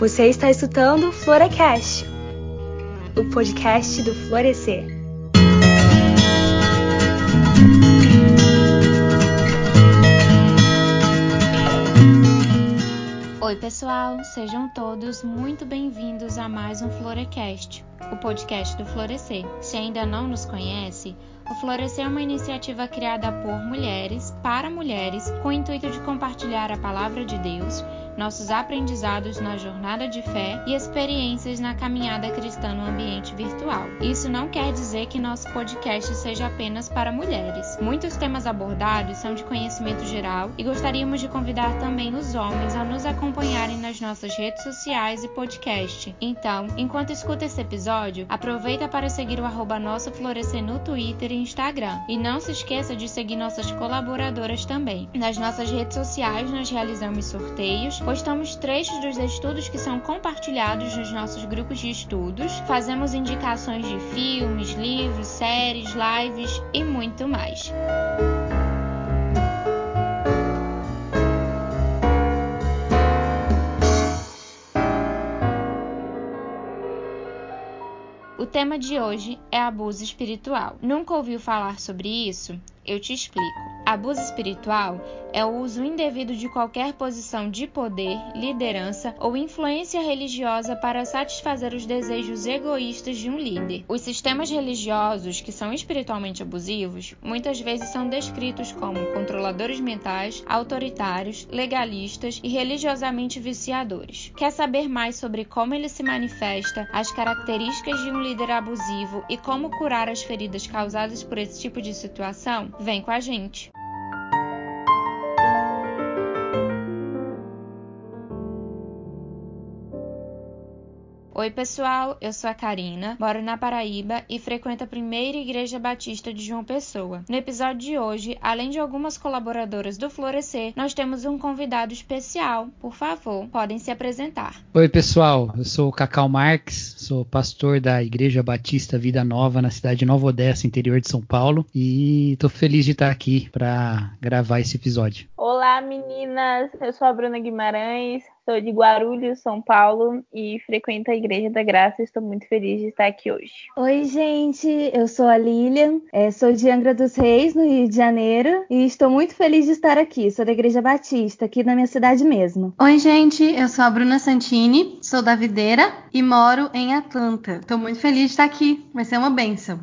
Você está escutando Floracast, o podcast do Florescer. Oi, pessoal, sejam todos muito bem-vindos a mais um Florecast, o podcast do Florescer. Se ainda não nos conhece, o Florescer é uma iniciativa criada por mulheres, para mulheres, com o intuito de compartilhar a palavra de Deus, nossos aprendizados na jornada de fé e experiências na caminhada cristã no ambiente virtual. Isso não quer dizer que nosso podcast seja apenas para mulheres. Muitos temas abordados são de conhecimento geral e gostaríamos de convidar também os homens a nos acompanharem nas nossas redes sociais e podcast. Então, enquanto escuta esse episódio, aproveita para seguir o arroba Nosso Florescer no Twitter e Instagram. E não se esqueça de seguir nossas colaboradoras também. Nas nossas redes sociais, nós realizamos sorteios, postamos trechos dos estudos que são compartilhados nos nossos grupos de estudos, fazemos indicações de filmes, livros, séries, lives e muito mais. O tema de hoje é abuso espiritual. Nunca ouviu falar sobre isso? Eu te explico. Abuso espiritual é o uso indevido de qualquer posição de poder, liderança ou influência religiosa para satisfazer os desejos egoístas de um líder. Os sistemas religiosos que são espiritualmente abusivos muitas vezes são descritos como controladores mentais, autoritários, legalistas e religiosamente viciadores. Quer saber mais sobre como ele se manifesta, as características de um líder abusivo e como curar as feridas causadas por esse tipo de situação? Vem com a gente! Oi, pessoal, eu sou a Karina, moro na Paraíba e frequento a primeira Igreja Batista de João Pessoa. No episódio de hoje, além de algumas colaboradoras do Florescer, nós temos um convidado especial. Por favor, podem se apresentar. Oi, pessoal, eu sou o Cacau Marques, sou pastor da Igreja Batista Vida Nova na cidade de Nova Odessa, interior de São Paulo, e estou feliz de estar aqui para gravar esse episódio. Olá, meninas, eu sou a Bruna Guimarães, Sou de Guarulhos, São Paulo e frequento a Igreja da Graça. Estou muito feliz de estar aqui hoje. Oi, gente. Eu sou a Lilian, é, sou de Angra dos Reis, no Rio de Janeiro, e estou muito feliz de estar aqui. Sou da Igreja Batista, aqui na minha cidade mesmo. Oi, gente. Eu sou a Bruna Santini, sou da Videira e moro em Atlanta. Estou muito feliz de estar aqui. Vai ser uma benção.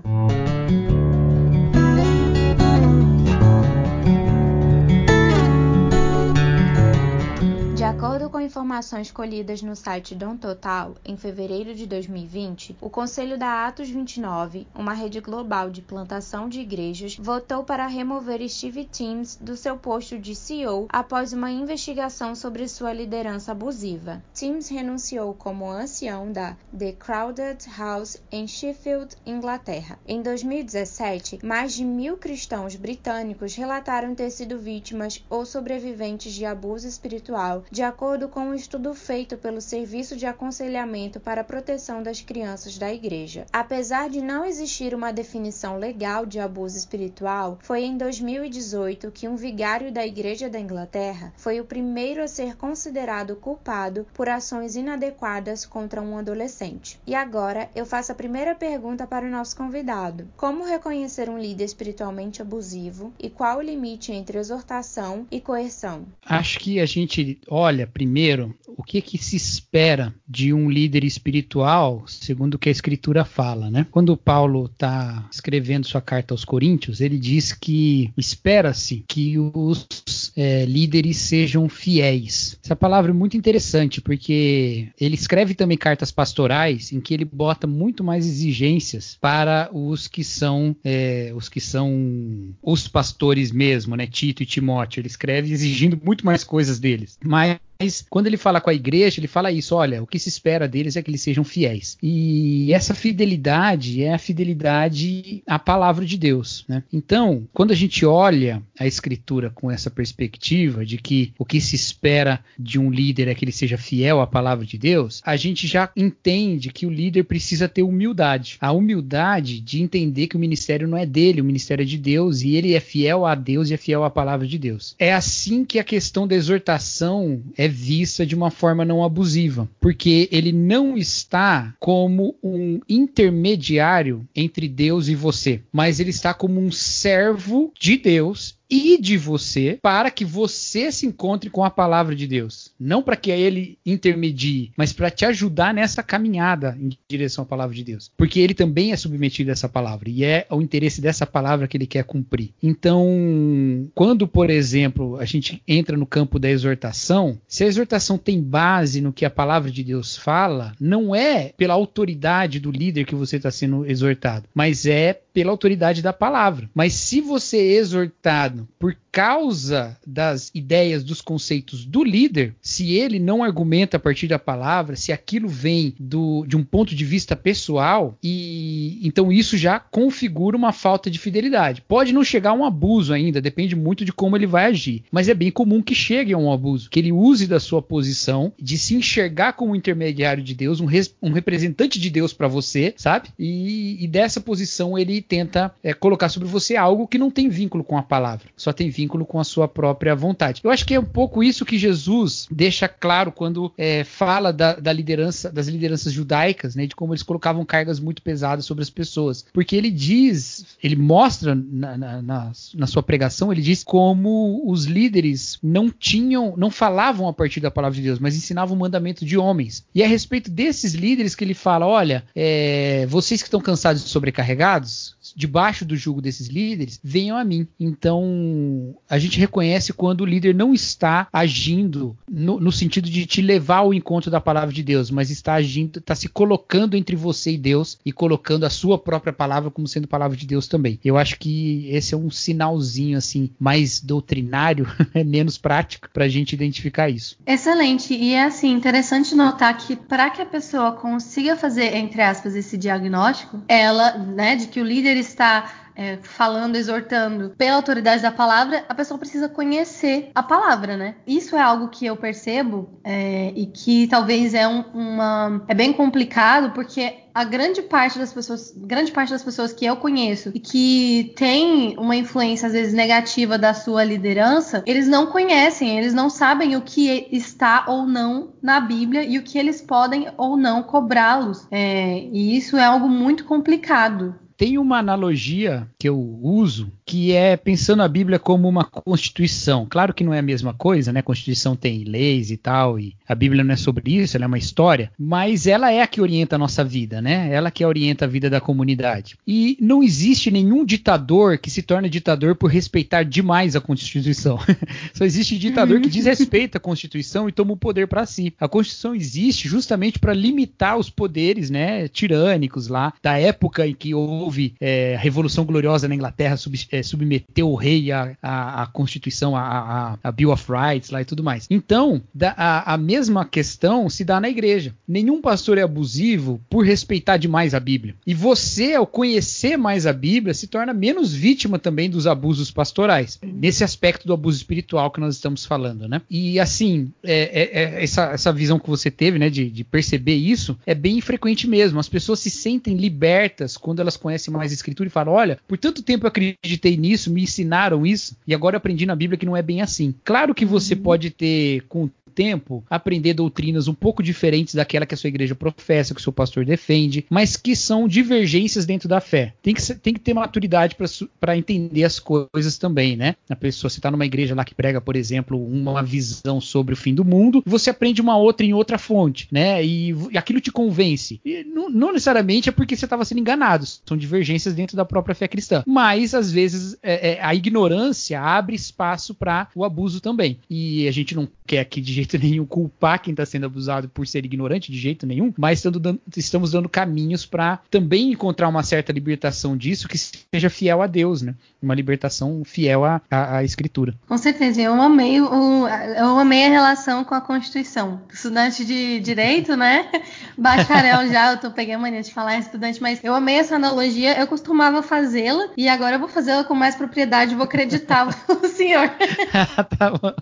Acordo com informações colhidas no site Dom Total, em fevereiro de 2020, o Conselho da Atos 29, uma rede global de plantação de igrejas, votou para remover Steve Timms do seu posto de CEO após uma investigação sobre sua liderança abusiva. Timms renunciou como ancião da The Crowded House em Sheffield, Inglaterra. Em 2017, mais de mil cristãos britânicos relataram ter sido vítimas ou sobreviventes de abuso espiritual de acordo com um estudo feito pelo Serviço de Aconselhamento para a Proteção das Crianças da Igreja. Apesar de não existir uma definição legal de abuso espiritual, foi em 2018 que um vigário da Igreja da Inglaterra foi o primeiro a ser considerado culpado por ações inadequadas contra um adolescente. E agora eu faço a primeira pergunta para o nosso convidado: Como reconhecer um líder espiritualmente abusivo e qual o limite entre exortação e coerção? Acho que a gente olha olha primeiro o que, que se espera de um líder espiritual, segundo o que a Escritura fala, né? Quando Paulo está escrevendo sua carta aos Coríntios, ele diz que espera-se que os é, líderes sejam fiéis. Essa palavra é muito interessante porque ele escreve também cartas pastorais em que ele bota muito mais exigências para os que são é, os que são os pastores mesmo, né? Tito e Timóteo. Ele escreve exigindo muito mais coisas deles. Mas mas quando ele fala com a igreja, ele fala isso: olha, o que se espera deles é que eles sejam fiéis. E essa fidelidade é a fidelidade à palavra de Deus. Né? Então, quando a gente olha a escritura com essa perspectiva de que o que se espera de um líder é que ele seja fiel à palavra de Deus, a gente já entende que o líder precisa ter humildade. A humildade de entender que o ministério não é dele, o ministério é de Deus e ele é fiel a Deus e é fiel à palavra de Deus. É assim que a questão da exortação é é vista de uma forma não abusiva, porque ele não está como um intermediário entre Deus e você, mas ele está como um servo de Deus e de você para que você se encontre com a palavra de Deus. Não para que ele intermedie, mas para te ajudar nessa caminhada em direção à palavra de Deus. Porque ele também é submetido a essa palavra e é o interesse dessa palavra que ele quer cumprir. Então, quando, por exemplo, a gente entra no campo da exortação, se a exortação tem base no que a palavra de Deus fala, não é pela autoridade do líder que você está sendo exortado, mas é pela autoridade da palavra. Mas se você é exortado por causa das ideias, dos conceitos do líder, se ele não argumenta a partir da palavra, se aquilo vem do, de um ponto de vista pessoal, e então isso já configura uma falta de fidelidade. Pode não chegar a um abuso ainda, depende muito de como ele vai agir, mas é bem comum que chegue a um abuso, que ele use da sua posição de se enxergar como intermediário de Deus, um, res, um representante de Deus para você, sabe? E, e dessa posição ele tenta é, colocar sobre você algo que não tem vínculo com a palavra, só tem vínculo com a sua própria vontade. Eu acho que é um pouco isso que Jesus deixa claro quando é, fala da, da, liderança, das lideranças judaicas, né, de como eles colocavam cargas muito pesadas sobre as pessoas, porque ele diz, ele mostra na, na, na, na sua pregação, ele diz como os líderes não tinham, não falavam a partir da palavra de Deus, mas ensinavam o mandamento de homens. E é a respeito desses líderes que ele fala, olha, é, vocês que estão cansados e sobrecarregados, debaixo do jugo desses líderes, venham a mim. Então, a gente reconhece quando o líder não está agindo no, no, sentido de te levar ao encontro da palavra de Deus, mas está agindo, está se colocando entre você e Deus e colocando a sua própria palavra como sendo palavra de Deus também. Eu acho que esse é um sinalzinho assim mais doutrinário, menos prático para a gente identificar isso. Excelente. E é assim interessante notar que para que a pessoa consiga fazer entre aspas esse diagnóstico, ela, né, de que o líder está é, falando, exortando pela autoridade da palavra, a pessoa precisa conhecer a palavra, né? Isso é algo que eu percebo é, e que talvez é um, uma é bem complicado porque a grande parte das pessoas, grande parte das pessoas que eu conheço e que tem uma influência às vezes negativa da sua liderança, eles não conhecem, eles não sabem o que está ou não na Bíblia e o que eles podem ou não cobrá-los. É, e isso é algo muito complicado. Tem uma analogia que eu uso que é pensando a Bíblia como uma constituição. Claro que não é a mesma coisa, né? A Constituição tem leis e tal, e a Bíblia não é sobre isso, ela é uma história, mas ela é a que orienta a nossa vida, né? Ela que orienta a vida da comunidade. E não existe nenhum ditador que se torne ditador por respeitar demais a Constituição. Só existe ditador que desrespeita a Constituição e toma o poder para si. A Constituição existe justamente para limitar os poderes, né, tirânicos lá da época em que houve é, a Revolução Gloriosa na Inglaterra é, submeteu o rei à, à, à Constituição, à, à, Bill of Rights lá e tudo mais. Então, da, a, a mesma questão se dá na igreja. Nenhum pastor é abusivo por respeitar demais a Bíblia. E você, ao conhecer mais a Bíblia, se torna menos vítima também dos abusos pastorais. Nesse aspecto do abuso espiritual que nós estamos falando, né? E assim, é, é, é essa, essa visão que você teve, né, de, de perceber isso, é bem frequente mesmo. As pessoas se sentem libertas quando elas conhecem mais a Escritura e falam: olha, por tanto tempo eu acreditei acreditei nisso, me ensinaram isso, e agora eu aprendi na Bíblia que não é bem assim. Claro que você uhum. pode ter, com tempo, aprender doutrinas um pouco diferentes daquela que a sua igreja professa, que o seu pastor defende, mas que são divergências dentro da fé. Tem que, tem que ter maturidade para entender as coisas também, né? A pessoa, você está numa igreja lá que prega, por exemplo, uma visão sobre o fim do mundo, você aprende uma outra em outra fonte, né? E, e aquilo te convence. E não, não, necessariamente é porque você estava sendo enganado, são divergências dentro da própria fé cristã. Mas, às vezes, é, é, a ignorância abre espaço para o abuso também. E a gente não quer aqui de jeito nenhum culpar quem está sendo abusado por ser ignorante, de jeito nenhum, mas dando, estamos dando caminhos para também encontrar uma certa libertação disso que seja fiel a Deus, né? Uma libertação fiel à, à, à Escritura. Com certeza, eu amei, o, eu amei a relação com a Constituição. Estudante de Direito, né? Bacharel já, eu tô pegando a mania de falar estudante, mas eu amei essa analogia, eu costumava fazê-la e agora eu vou fazê-la com mais propriedade, vou acreditar o senhor. tá bom.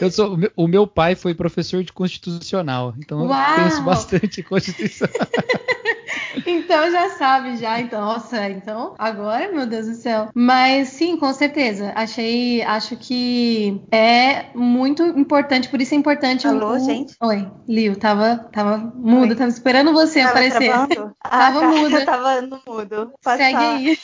Eu sou, o meu pai foi professor de constitucional, então Uau! eu conheço bastante Constituição. então já sabe, já. Então, nossa, então agora, meu Deus do céu. Mas sim, com certeza. Achei, acho que é muito importante, por isso é importante. Alô, o... gente? Oi, Liu, tava, tava mudo, tava esperando você tava aparecer. Travando? Ah, tava tá, mudo. Eu tava no mudo. Segue aí.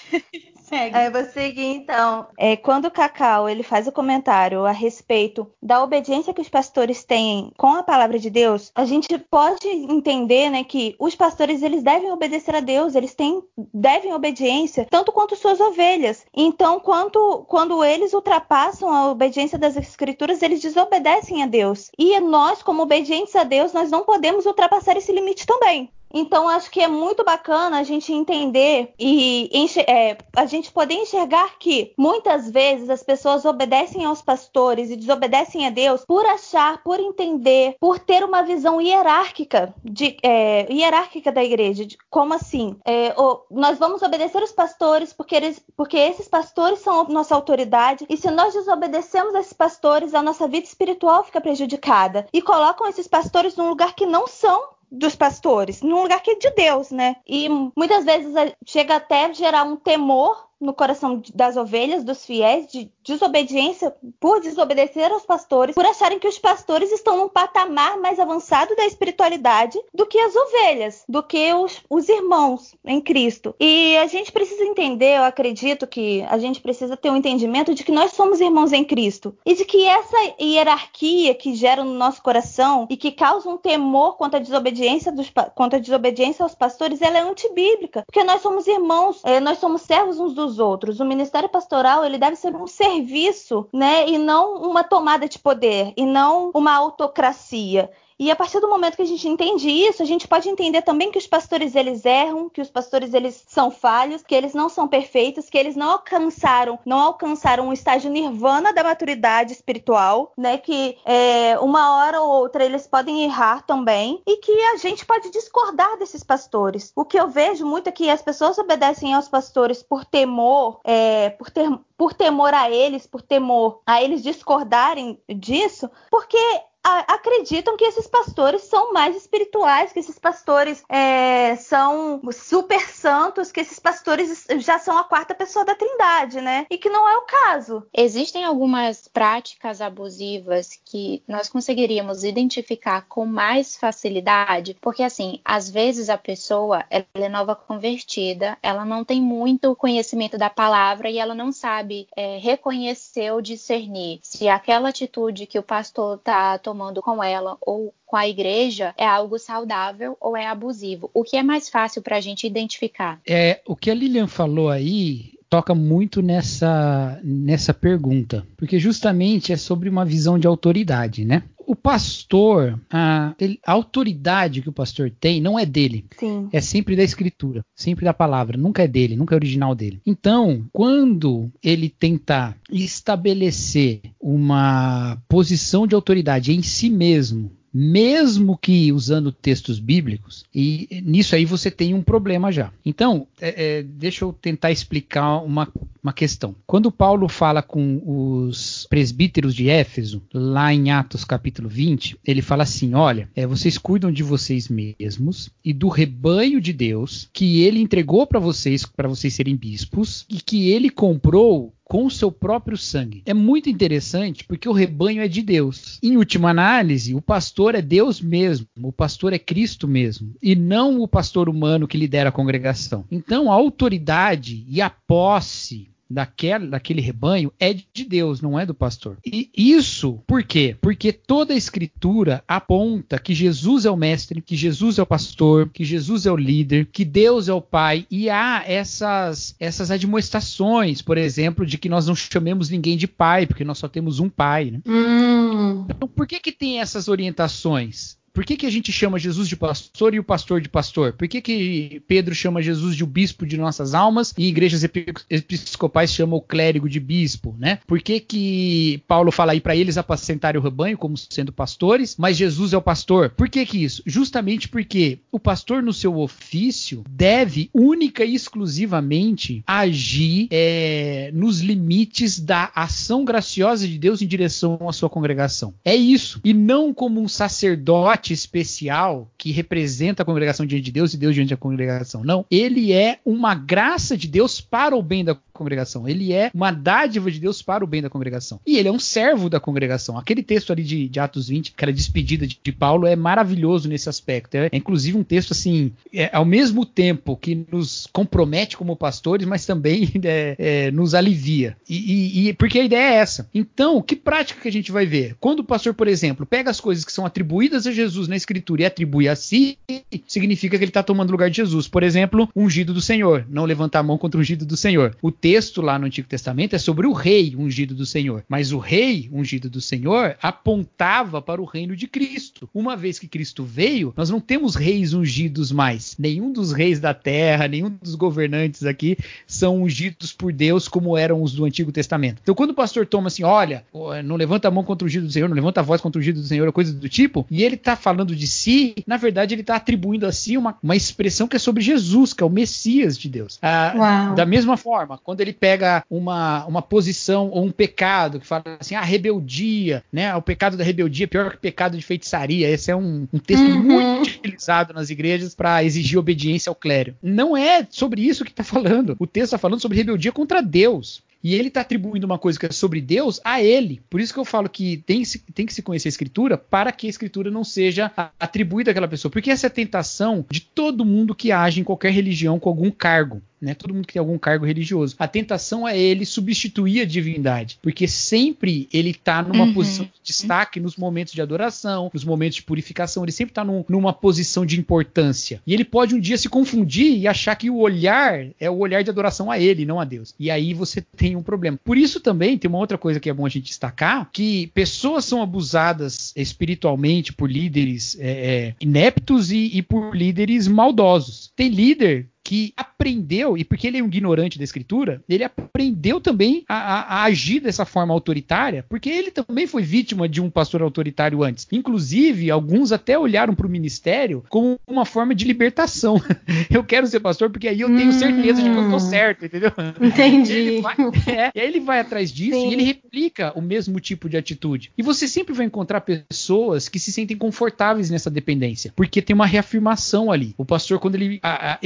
Segue. É, vou seguir então. É, quando o Cacau ele faz o comentário a respeito da obediência que os pastores têm com a palavra de Deus, a gente pode entender, né, que os pastores eles devem obedecer a Deus, eles têm devem obediência tanto quanto suas ovelhas. Então, quanto quando eles ultrapassam a obediência das escrituras, eles desobedecem a Deus. E nós, como obedientes a Deus, nós não podemos ultrapassar esse limite também. Então, acho que é muito bacana a gente entender e é, a gente poder enxergar que muitas vezes as pessoas obedecem aos pastores e desobedecem a Deus por achar, por entender, por ter uma visão hierárquica, de, é, hierárquica da igreja. De, como assim? É, nós vamos obedecer os pastores porque, eles, porque esses pastores são nossa autoridade e se nós desobedecemos esses pastores, a nossa vida espiritual fica prejudicada. E colocam esses pastores num lugar que não são dos pastores, num lugar que é de Deus, né? E muitas vezes chega até gerar um temor no coração das ovelhas, dos fiéis, de desobediência, por desobedecer aos pastores, por acharem que os pastores estão num patamar mais avançado da espiritualidade do que as ovelhas, do que os, os irmãos em Cristo. E a gente precisa entender, eu acredito que a gente precisa ter um entendimento de que nós somos irmãos em Cristo e de que essa hierarquia que gera no nosso coração e que causa um temor quanto à desobediência, dos, quanto à desobediência aos pastores, ela é antibíblica, porque nós somos irmãos, é, nós somos servos uns dos os outros. O ministério pastoral ele deve ser um serviço, né, e não uma tomada de poder, e não uma autocracia. E a partir do momento que a gente entende isso, a gente pode entender também que os pastores eles erram, que os pastores eles são falhos, que eles não são perfeitos, que eles não alcançaram, não alcançaram o estágio nirvana da maturidade espiritual, né? Que é, uma hora ou outra eles podem errar também e que a gente pode discordar desses pastores. O que eu vejo muito é que as pessoas obedecem aos pastores por temor, é, por ter por temor a eles, por temor a eles discordarem disso, porque acreditam que esses pastores são mais espirituais, que esses pastores é, são super santos, que esses pastores já são a quarta pessoa da Trindade, né? E que não é o caso. Existem algumas práticas abusivas que nós conseguiríamos identificar com mais facilidade, porque assim, às vezes a pessoa ela é nova convertida, ela não tem muito conhecimento da palavra e ela não sabe é, reconhecer ou discernir se aquela atitude que o pastor está tomando com ela ou com a igreja é algo saudável ou é abusivo? O que é mais fácil para a gente identificar? É o que a Lilian falou aí toca muito nessa nessa pergunta, porque justamente é sobre uma visão de autoridade, né? o pastor, a, a, autoridade que o pastor tem não é dele. Sim. É sempre da escritura, sempre da palavra, nunca é dele, nunca é original dele. Então, quando ele tentar estabelecer uma posição de autoridade em si mesmo, mesmo que usando textos bíblicos, e nisso aí você tem um problema já. Então, é, é, deixa eu tentar explicar uma, uma questão. Quando Paulo fala com os presbíteros de Éfeso, lá em Atos capítulo 20, ele fala assim: olha, é, vocês cuidam de vocês mesmos e do rebanho de Deus que ele entregou para vocês, para vocês serem bispos, e que ele comprou com o seu próprio sangue. É muito interessante porque o rebanho é de Deus. Em última análise, o pastor é Deus mesmo, o pastor é Cristo mesmo, e não o pastor humano que lidera a congregação. Então, a autoridade e a posse daquele, daquele rebanho é de Deus, não é do pastor. E isso por quê? Porque toda a escritura aponta que Jesus é o mestre, que Jesus é o pastor, que Jesus é o líder, que Deus é o pai, e há essas, essas admoestações, por exemplo, de que nós não chamemos ninguém de pai, porque nós só temos um pai. Né? Hum. Então, por que, que tem essas orientações? Por que, que a gente chama Jesus de pastor e o pastor de pastor? Por que, que Pedro chama Jesus de o bispo de nossas almas e igrejas episcopais chamam o clérigo de bispo, né? Por que, que Paulo fala aí para eles apacentarem o rebanho como sendo pastores, mas Jesus é o pastor? Por que, que isso? Justamente porque o pastor no seu ofício deve única e exclusivamente agir é, nos limites da ação graciosa de Deus em direção à sua congregação. É isso. E não como um sacerdote especial que representa a congregação diante de Deus e Deus diante da congregação. Não, ele é uma graça de Deus para o bem da congregação. Ele é uma dádiva de Deus para o bem da congregação. E ele é um servo da congregação. Aquele texto ali de, de Atos 20, aquela despedida de, de, Paulo, é maravilhoso nesse aspecto. É, é inclusive um texto assim, é, ao mesmo tempo que nos compromete como pastores, mas também é, é, nos alivia. E, e, e, porque a ideia é essa. Então, que prática que a gente vai ver? Quando o pastor, por exemplo, pega as coisas que são atribuídas a Jesus na Escritura e atribui a si, significa que ele está tomando o lugar de Jesus. Por exemplo, ungido do Senhor. Não levantar a mão contra o ungido do Senhor. O texto texto lá no Antigo Testamento é sobre o rei ungido do Senhor. Mas o rei ungido do Senhor apontava para o reino de Cristo. Uma vez que Cristo veio, nós não temos reis ungidos mais. Nenhum dos reis da terra, nenhum dos governantes aqui são ungidos por Deus como eram os do Antigo Testamento. Então, quando o pastor toma assim, olha, não levanta a mão contra o ungido do Senhor, não levanta a voz contra o ungido do Senhor, coisa do tipo, e ele está falando de si, na verdade, ele está atribuindo a si uma, uma expressão que é sobre Jesus, que é o Messias de Deus. Ah, da mesma forma, quando ele pega uma, uma posição ou um pecado, que fala assim, a ah, rebeldia, né? O pecado da rebeldia é pior que o pecado de feitiçaria. Esse é um, um texto uhum. muito utilizado nas igrejas para exigir obediência ao clero. Não é sobre isso que está falando. O texto está falando sobre rebeldia contra Deus. E ele está atribuindo uma coisa que é sobre Deus a ele. Por isso que eu falo que tem, tem, que se conhecer a Escritura para que a Escritura não seja atribuída àquela pessoa. Porque essa é a tentação de todo mundo que age em qualquer religião com algum cargo né? Todo mundo que tem algum cargo religioso. A tentação é ele substituir a divindade, porque sempre ele está numa uhum. posição de destaque nos momentos de adoração, nos momentos de purificação, ele sempre está num, numa posição de importância. E ele pode um dia se confundir e achar que o olhar é o olhar de adoração a ele, não a Deus. E aí você tem um problema. Por isso também tem uma outra coisa que é bom a gente destacar, que pessoas são abusadas espiritualmente por líderes é, é, ineptos e, e por líderes maldosos. Tem líder que aprendeu, e porque ele é um ignorante da escritura, ele aprendeu também a, a, a, agir dessa forma autoritária, porque ele também foi vítima de um pastor autoritário antes. Inclusive, alguns até olharam para o ministério como uma forma de libertação. eu quero ser pastor porque aí eu tenho certeza hum, de que eu estou certo, entendeu? Entendi. E, vai, é, e aí ele vai atrás disso Sim. e ele replica o mesmo tipo de atitude. E você sempre vai encontrar pessoas que se sentem confortáveis nessa dependência, porque tem uma reafirmação ali. O pastor, quando ele a,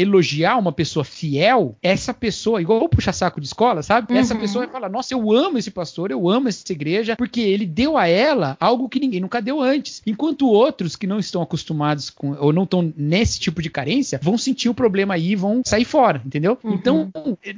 elogiar uma pessoa fiel, essa pessoa, igual o puxa-saco de escola, sabe? Uhum. Essa pessoa vai falar: Nossa, eu amo esse pastor, eu amo essa igreja, porque ele deu a ela algo que ninguém nunca deu antes. Enquanto outros que não estão acostumados com, ou não estão nesse tipo de carência, vão sentir o problema aí e vão sair fora, entendeu? Uhum. Então,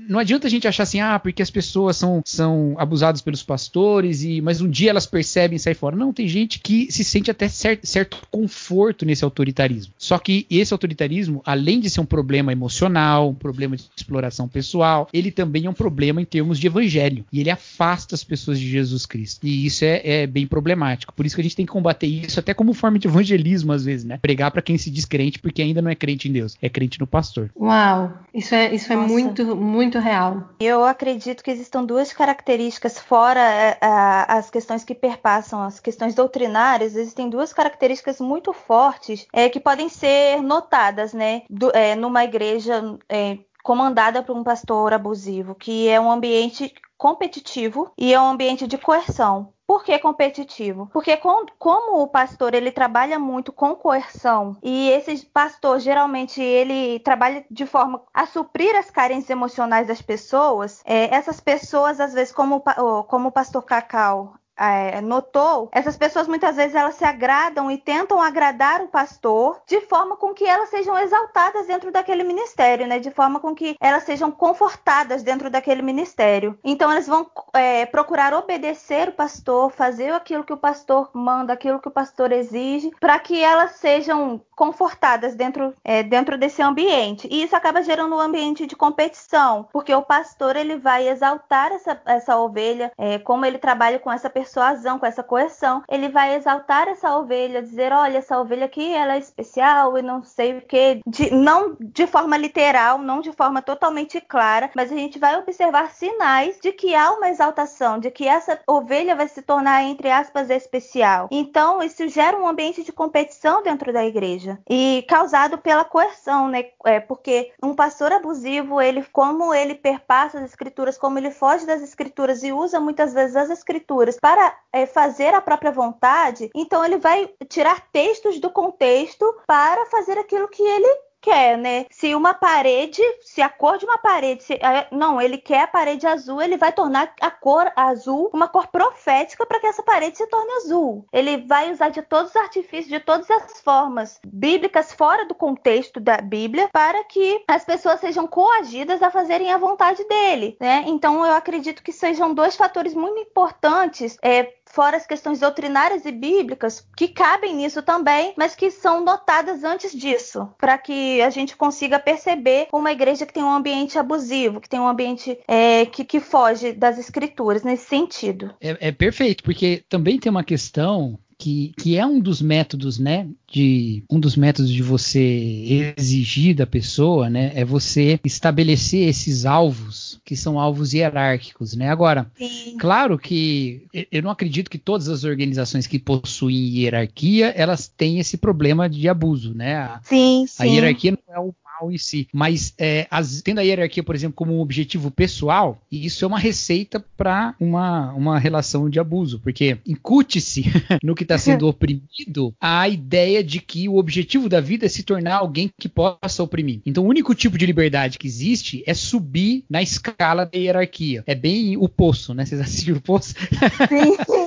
não adianta a gente achar assim, ah, porque as pessoas são, são abusadas pelos pastores, e mas um dia elas percebem e saem fora. Não, tem gente que se sente até certo, certo conforto nesse autoritarismo. Só que esse autoritarismo, além de ser um problema emocional, emocional, um problema de exploração pessoal, ele também é um problema em termos de evangelho. E ele afasta as pessoas de Jesus Cristo. E isso é, é bem problemático. Por isso que a gente tem que combater isso até como forma de evangelismo, às vezes, né? Pregar para quem se diz crente porque ainda não é crente em Deus, é crente no pastor. Uau, isso é, isso é muito, muito real. Eu acredito que existam duas características, fora é, as questões que perpassam as questões doutrinárias, existem duas características muito fortes é, que podem ser notadas, né, do, é, numa igreja é, comandada por um pastor abusivo, que é um ambiente competitivo e é um ambiente de coerção. Por que competitivo? Porque com, como o pastor ele trabalha muito com coerção e esse pastor geralmente ele trabalha de forma a suprir as carências emocionais das pessoas, é, essas pessoas às vezes como, como o pastor Cacau é, notou, essas pessoas muitas vezes elas se agradam e tentam agradar o pastor de forma com que elas sejam exaltadas dentro daquele ministério, né? De forma com que elas sejam confortadas dentro daquele ministério. Então eles vão é, procurar obedecer o pastor, fazer aquilo que o pastor manda, aquilo que o pastor exige, para que elas sejam confortadas dentro, é, dentro desse ambiente. E isso acaba gerando um ambiente de competição, porque o pastor ele vai exaltar essa, essa ovelha, é, como ele trabalha com essa persuasão, com essa coerção, ele vai exaltar essa ovelha, dizer, olha, essa ovelha aqui ela é especial e não sei o que, não de forma literal, não de forma totalmente clara, mas a gente vai observar sinais de que há uma exaltação, de que essa ovelha vai se tornar, entre aspas, especial. Então, isso gera um ambiente de competição dentro da igreja igreja e causado pela coerção, né? É, porque um pastor abusivo, ele como ele perpassa as escrituras, como ele foge das escrituras e usa muitas vezes as escrituras para para é, fazer a própria vontade, então ele vai tirar textos do contexto para fazer aquilo que ele quer, né? Se uma parede, se a cor de uma parede, se, não, ele quer a parede azul, ele vai tornar a cor azul uma cor profética para que essa parede se torne azul. Ele vai usar de todos os artifícios, de todas as formas bíblicas fora do contexto da Bíblia para que as pessoas sejam coagidas a fazerem a vontade dele, né? Então eu acredito que sejam dois fatores muito importantes é, fora as questões doutrinárias e bíblicas, que cabem nisso também, mas que são notadas antes disso, para que a gente consiga perceber uma igreja que tem um ambiente abusivo, que tem um ambiente é, que, que foge das escrituras nesse sentido. É, é perfeito, porque também tem uma questão que, que, é um dos métodos, né, de um dos métodos de você exigir da pessoa, né, é você estabelecer esses alvos que são alvos hierárquicos, né? Agora, sim. claro que eu não acredito que todas as organizações que possuem hierarquia elas têm esse problema de abuso, né? A, sim, sim. a hierarquia não é o mal em si. Mas é, as, tendo a hierarquia, por exemplo, como um objetivo pessoal, isso é uma receita para uma, uma relação de abuso, porque incute-se no que está sendo oprimido a ideia de que o objetivo da vida é se tornar alguém que possa oprimir. Então, o único tipo de liberdade que existe é subir na escala da hierarquia. É bem o poço, né? Vocês assistiram o poço? Sim.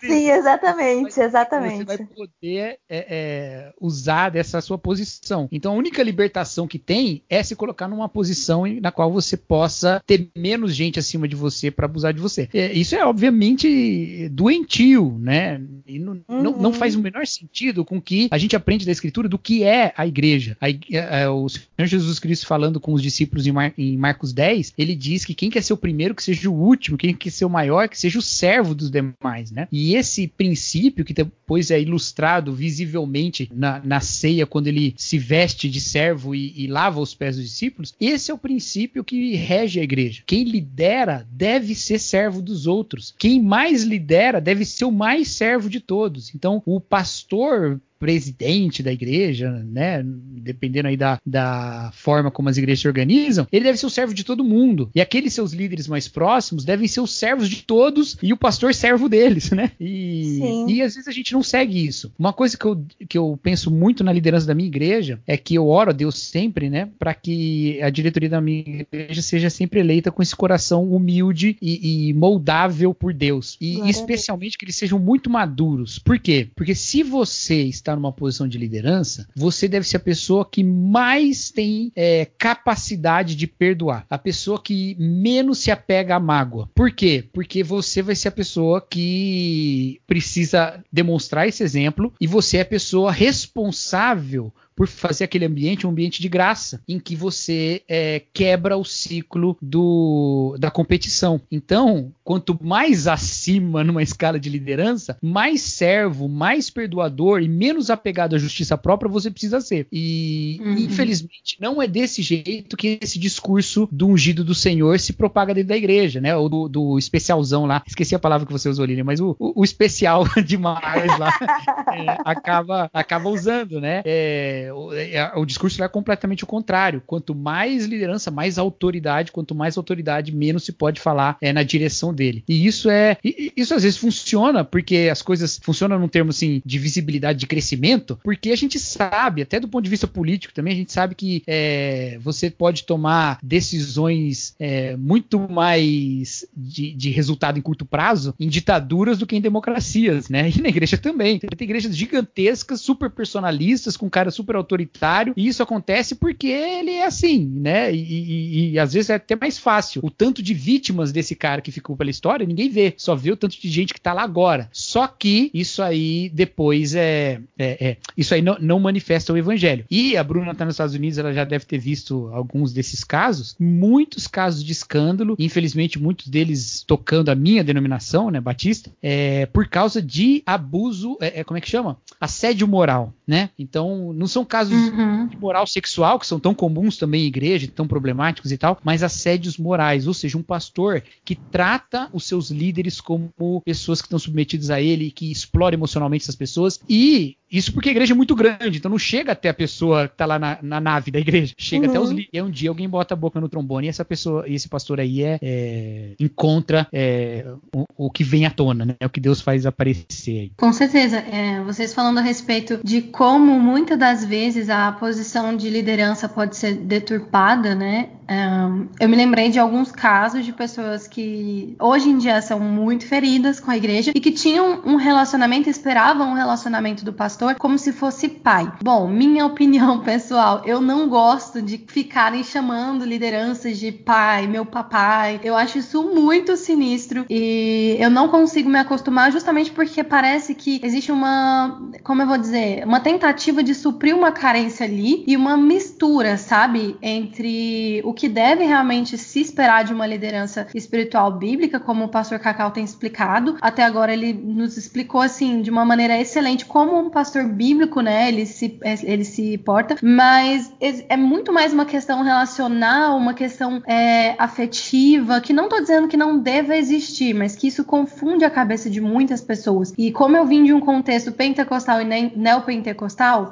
Sim, exatamente, exatamente. Você vai poder é, é, usar dessa sua posição. Então, a única libertação que tem é se colocar numa posição na qual você possa ter menos gente acima de você para abusar de você. É, isso é obviamente doentio, né? E não, uhum. não, não, faz o menor sentido com que a gente aprende da Escritura do que é a igreja. A, a, a, o Senhor Jesus Cristo falando com os discípulos em, Mar, em Marcos 10, ele diz que quem quer ser o primeiro, que seja o último, quem quer ser o maior, que seja o servo dos demais, né? E esse princípio que depois é ilustrado visivelmente na, na ceia, quando ele se veste de servo servo e, e lava os pés dos discípulos, esse é o princípio que rege a igreja. Quem lidera deve ser servo dos outros. Quem mais lidera deve ser o mais servo de todos. Então, o pastor presidente da igreja, né? Dependendo aí da, da forma como as igrejas se organizam, ele deve ser o servo de todo mundo. E aqueles seus líderes mais próximos devem ser os servos de todos e o pastor servo deles, né? E, e às vezes a gente não segue isso. Uma coisa que eu, que eu penso muito na liderança da minha igreja é que eu oro a Deus sempre, né? Para que a diretoria da minha igreja seja sempre eleita com esse coração humilde e, e moldável por Deus. E Glória especialmente que eles sejam muito maduros. Por quê? Porque se você está numa posição de liderança, você deve ser a pessoa que mais tem é, capacidade de perdoar, a pessoa que menos se apega à mágoa. Por quê? Porque você vai ser a pessoa que precisa demonstrar esse exemplo e você é a pessoa responsável por fazer aquele ambiente um ambiente de graça, em que você é, quebra o ciclo do, da competição. Então, quanto mais acima numa escala de liderança, mais servo, mais perdoador e menos apegado à justiça própria você precisa ser. E, uhum. infelizmente, não é desse jeito que esse discurso do ungido do Senhor se propaga dentro da igreja, né? Ou do, do especialzão lá. Esqueci a palavra que você usou, Lilian, mas o, o, o especial de Mars lá é, acaba, acaba usando, né? É, o, é, o, discurso é completamente o contrário. Quanto mais liderança, mais autoridade. Quanto mais autoridade, menos se pode falar é, na direção dele. E isso é. Isso às vezes funciona, porque as coisas funcionam num termo assim de visibilidade de crescimento, porque a gente sabe, até do ponto de vista político também, a gente sabe que é, você pode tomar decisões é, muito mais de, de, resultado em curto prazo em ditaduras do que em democracias, né? E na igreja também. Tem igrejas gigantescas, super personalistas, com cara super super autoritário, e isso acontece porque ele é assim, né? E, e, e, às vezes é até mais fácil. O tanto de vítimas desse cara que ficou pela história, ninguém vê, só vê o tanto de gente que tá lá agora. Só que isso aí depois é. é, é isso aí não, não, manifesta o evangelho. E a Bruna tá nos Estados Unidos, ela já deve ter visto alguns desses casos, muitos casos de escândalo, infelizmente muitos deles tocando a minha denominação, né, Batista, é, por causa de abuso, é, é como é que chama? Assédio moral, né? Então, não são casos uhum. de moral sexual, que são tão comuns também em igreja, tão problemáticos e tal, mas assédios morais, ou seja, um pastor que trata os seus líderes como pessoas que estão submetidas a ele, que explora emocionalmente essas pessoas e isso porque a igreja é muito grande, então não chega até a pessoa que tá lá na, na nave da igreja. Chega uhum. até os líderes. E um dia alguém bota a boca no trombone e essa pessoa, esse pastor aí é, é encontra é, o, o, que vem à tona, né? É o que Deus faz aparecer. Com certeza. É, vocês falando a respeito de como muitas das vezes a posição de liderança pode ser deturpada, né? Um, eu me lembrei de alguns casos de pessoas que hoje em dia são muito feridas com a igreja e que tinham um relacionamento, esperavam um relacionamento do pastor como se fosse pai. Bom, minha opinião pessoal, eu não gosto de ficarem chamando lideranças de pai, meu papai. Eu acho isso muito sinistro e eu não consigo me acostumar justamente porque parece que existe uma, como eu vou dizer, uma tentativa de suprir uma carência ali e uma mistura, sabe, entre o que deve realmente se esperar de uma liderança espiritual bíblica, como o pastor Cacau tem explicado. Até agora ele nos explicou assim de uma maneira excelente como um pastor bíblico, né, ele se ele se porta, mas é muito mais uma questão relacional, uma questão é, afetiva, que não estou dizendo que não deva existir, mas que isso confunde a cabeça de muitas pessoas. E como eu vim de um contexto pentecostal e neopentecostal,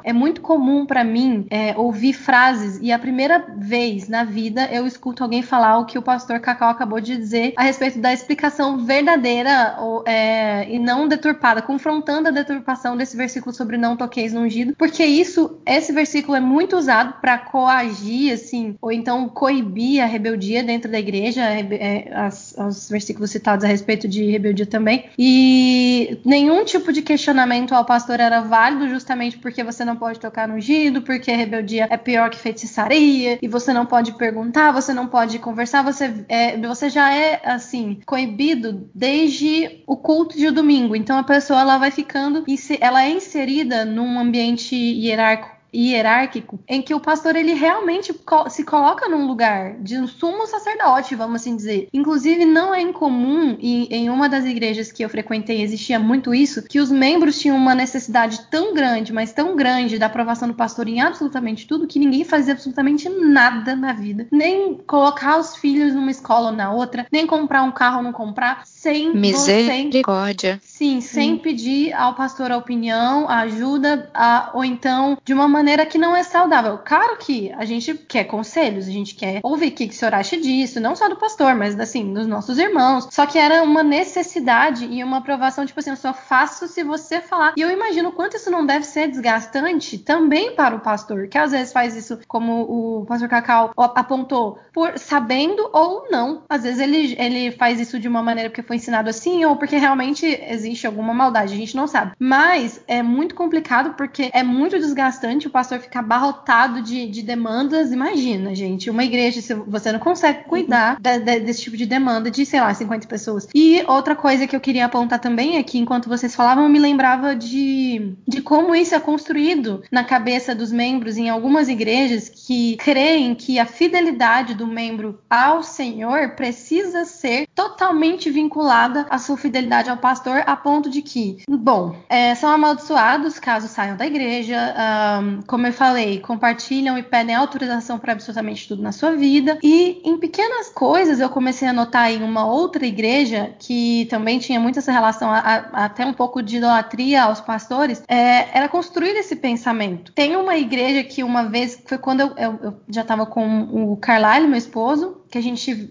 é muito comum para mim é, ouvir frases e a primeira vez na vida vida eu escuto alguém falar o que o pastor Cacau acabou de dizer a respeito da explicação verdadeira ou, é, e não deturpada, confrontando a deturpação desse versículo sobre não toqueis no ungido, porque isso, esse versículo é muito usado para coagir, assim, ou então coibir a rebeldia dentro da igreja, é, as, os versículos citados a respeito de rebeldia também, e nenhum tipo de questionamento ao pastor era válido justamente porque você não pode tocar no ungido, porque rebeldia é pior que feitiçaria, e você não pode perguntar você não pode conversar, você, é, você já é assim coibido desde o culto de domingo. Então a pessoa ela vai ficando ela é inserida num ambiente hierárquico hierárquico em que o pastor ele realmente se coloca num lugar de um sumo sacerdote, vamos assim dizer. Inclusive não é incomum e em uma das igrejas que eu frequentei existia muito isso, que os membros tinham uma necessidade tão grande, mas tão grande da aprovação do pastor em absolutamente tudo que ninguém fazia absolutamente nada na vida, nem colocar os filhos numa escola ou na outra, nem comprar um carro ou não comprar, sem misericórdia. Sem, sim, sem hum. pedir ao pastor a opinião, a ajuda, a, ou então de uma maneira que não é saudável. Claro que a gente quer conselhos, a gente quer ouvir o que, que o senhor acha disso, não só do pastor, mas assim, dos nossos irmãos. Só que era uma necessidade e uma aprovação, tipo assim, eu só faço se você falar. E eu imagino quanto isso não deve ser desgastante também para o pastor, que às vezes faz isso, como o pastor Cacau apontou, por sabendo ou não. Às vezes ele, ele faz isso de uma maneira porque foi ensinado assim, ou porque realmente existe alguma maldade, a gente não sabe. Mas é muito complicado porque é muito desgastante o pastor ficar barrotado de, de demandas. Imagina, gente, uma igreja, você não consegue cuidar uhum. da, da, desse tipo de demanda de, sei lá, 50 pessoas. E outra coisa que eu queria apontar também é que, enquanto vocês falavam, eu me lembrava de, de como isso é construído na cabeça dos membros em algumas igrejas que creem que a fidelidade do membro ao Senhor precisa ser totalmente vinculada à sua fidelidade ao pastor, a ponto de que, bom, é, são amaldiçoados caso saiam da igreja, um, como eu falei, compartilham e pedem autorização para absolutamente tudo na sua vida. E em pequenas coisas eu comecei a notar em uma outra igreja que também tinha muito essa relação, a, a, até um pouco de idolatria aos pastores, é, era construir esse pensamento. Tem uma igreja que uma vez, foi quando eu, eu, eu já estava com o Carlyle, meu esposo, que a gente,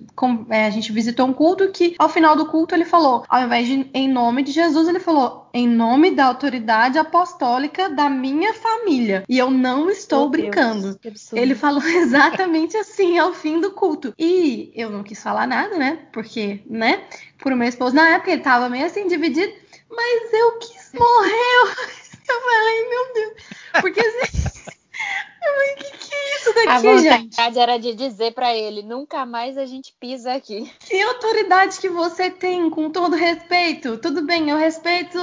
é, a gente visitou um culto que ao final do culto ele falou, ao invés de em nome de Jesus, ele falou em nome da autoridade apostólica da minha família. E eu não estou brincando. Deus, ele falou exatamente assim ao fim do culto. E eu não quis falar nada, né? Porque, né? Por meu esposo na época ele tava meio assim dividido, mas eu quis morrer. Eu falei, meu Deus. Porque assim, o que, que é isso daqui, A vontade gente? era de dizer para ele, nunca mais a gente pisa aqui. Que autoridade que você tem, com todo respeito. Tudo bem, eu respeito,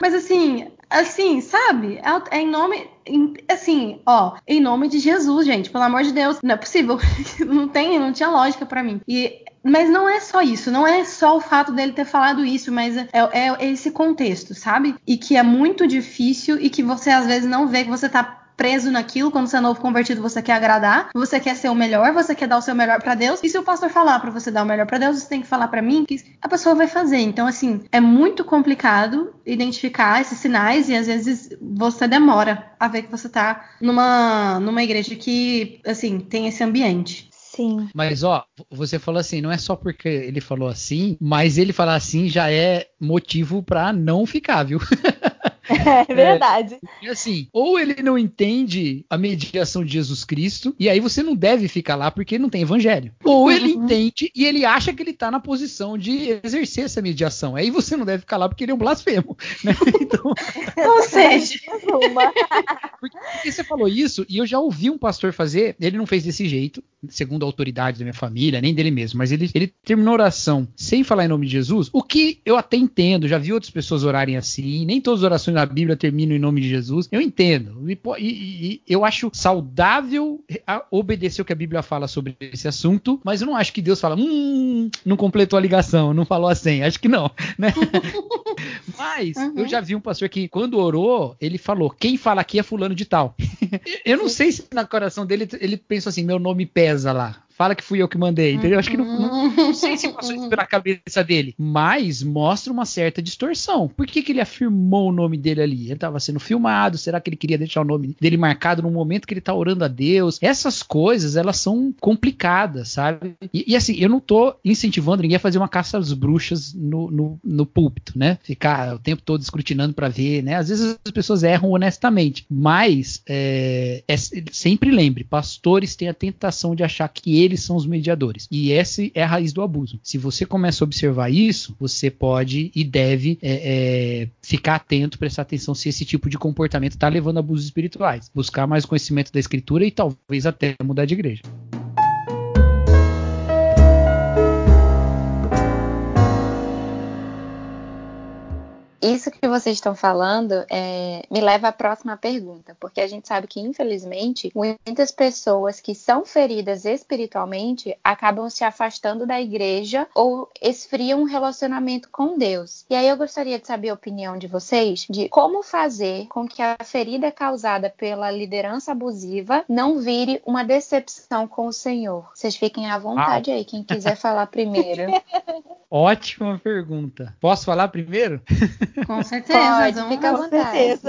mas assim, assim, sabe? É, é em nome, assim, ó, em nome de Jesus, gente, pelo amor de Deus, não é possível. não tem, não tinha lógica para mim. E mas não é só isso, não é só o fato dele ter falado isso, mas é, é, é esse contexto, sabe? E que é muito difícil e que você às vezes não vê que você tá preso naquilo, quando você é novo convertido, você quer agradar, você quer ser o melhor, você quer dar o seu melhor para Deus. E se o pastor falar para você dar o melhor para Deus, você tem que falar para mim que a pessoa vai fazer. Então, assim, é muito complicado identificar esses sinais e às vezes você demora a ver que você tá numa, numa igreja que, assim, tem esse ambiente. Sim. Mas ó, você falou assim, não é só porque ele falou assim, mas ele falar assim já é motivo para não ficar, viu? É verdade. É, assim, ou ele não entende a mediação de Jesus Cristo, e aí você não deve ficar lá porque não tem evangelho. Ou ele uhum. entende e ele acha que ele tá na posição de exercer essa mediação. Aí você não deve ficar lá porque ele é um blasfemo. Né? Então, ou seja, porque você falou isso, e eu já ouvi um pastor fazer, ele não fez desse jeito, segundo a autoridade da minha família, nem dele mesmo, mas ele, ele terminou a oração sem falar em nome de Jesus, o que eu até entendo, já vi outras pessoas orarem assim, nem todas as orações na Bíblia terminam em nome de Jesus, eu entendo, e, e, e eu acho saudável obedecer o que a Bíblia fala sobre esse assunto, mas eu não acho que Deus fala, hum, não completou a ligação, não falou assim, acho que não, né? mas uhum. eu já vi um pastor que, quando orou, ele falou, quem fala aqui é fulano de tal. eu não sei se na coração dele ele pensou assim, meu nome pesa pesa lá fala que fui eu que mandei, entendeu? Acho que não, não, não sei se passou isso pela cabeça dele, mas mostra uma certa distorção. Por que, que ele afirmou o nome dele ali? Ele estava sendo filmado, será que ele queria deixar o nome dele marcado no momento que ele está orando a Deus? Essas coisas, elas são complicadas, sabe? E, e, assim, eu não tô incentivando ninguém a fazer uma caça às bruxas no, no, no púlpito, né? Ficar o tempo todo escrutinando para ver, né? Às vezes as pessoas erram honestamente, mas é, é, sempre lembre, pastores têm a tentação de achar que ele eles são os mediadores. E essa é a raiz do abuso. Se você começa a observar isso, você pode e deve é, é, ficar atento, prestar atenção se esse tipo de comportamento está levando a abusos espirituais. Buscar mais conhecimento da escritura e talvez até mudar de igreja. Isso que vocês estão falando é, me leva à próxima pergunta, porque a gente sabe que, infelizmente, muitas pessoas que são feridas espiritualmente acabam se afastando da igreja ou esfriam um relacionamento com Deus. E aí eu gostaria de saber a opinião de vocês de como fazer com que a ferida causada pela liderança abusiva não vire uma decepção com o Senhor. Vocês fiquem à vontade ah. aí, quem quiser falar primeiro. Ótima pergunta. Posso falar primeiro? Com certeza. Pode, fica à vontade.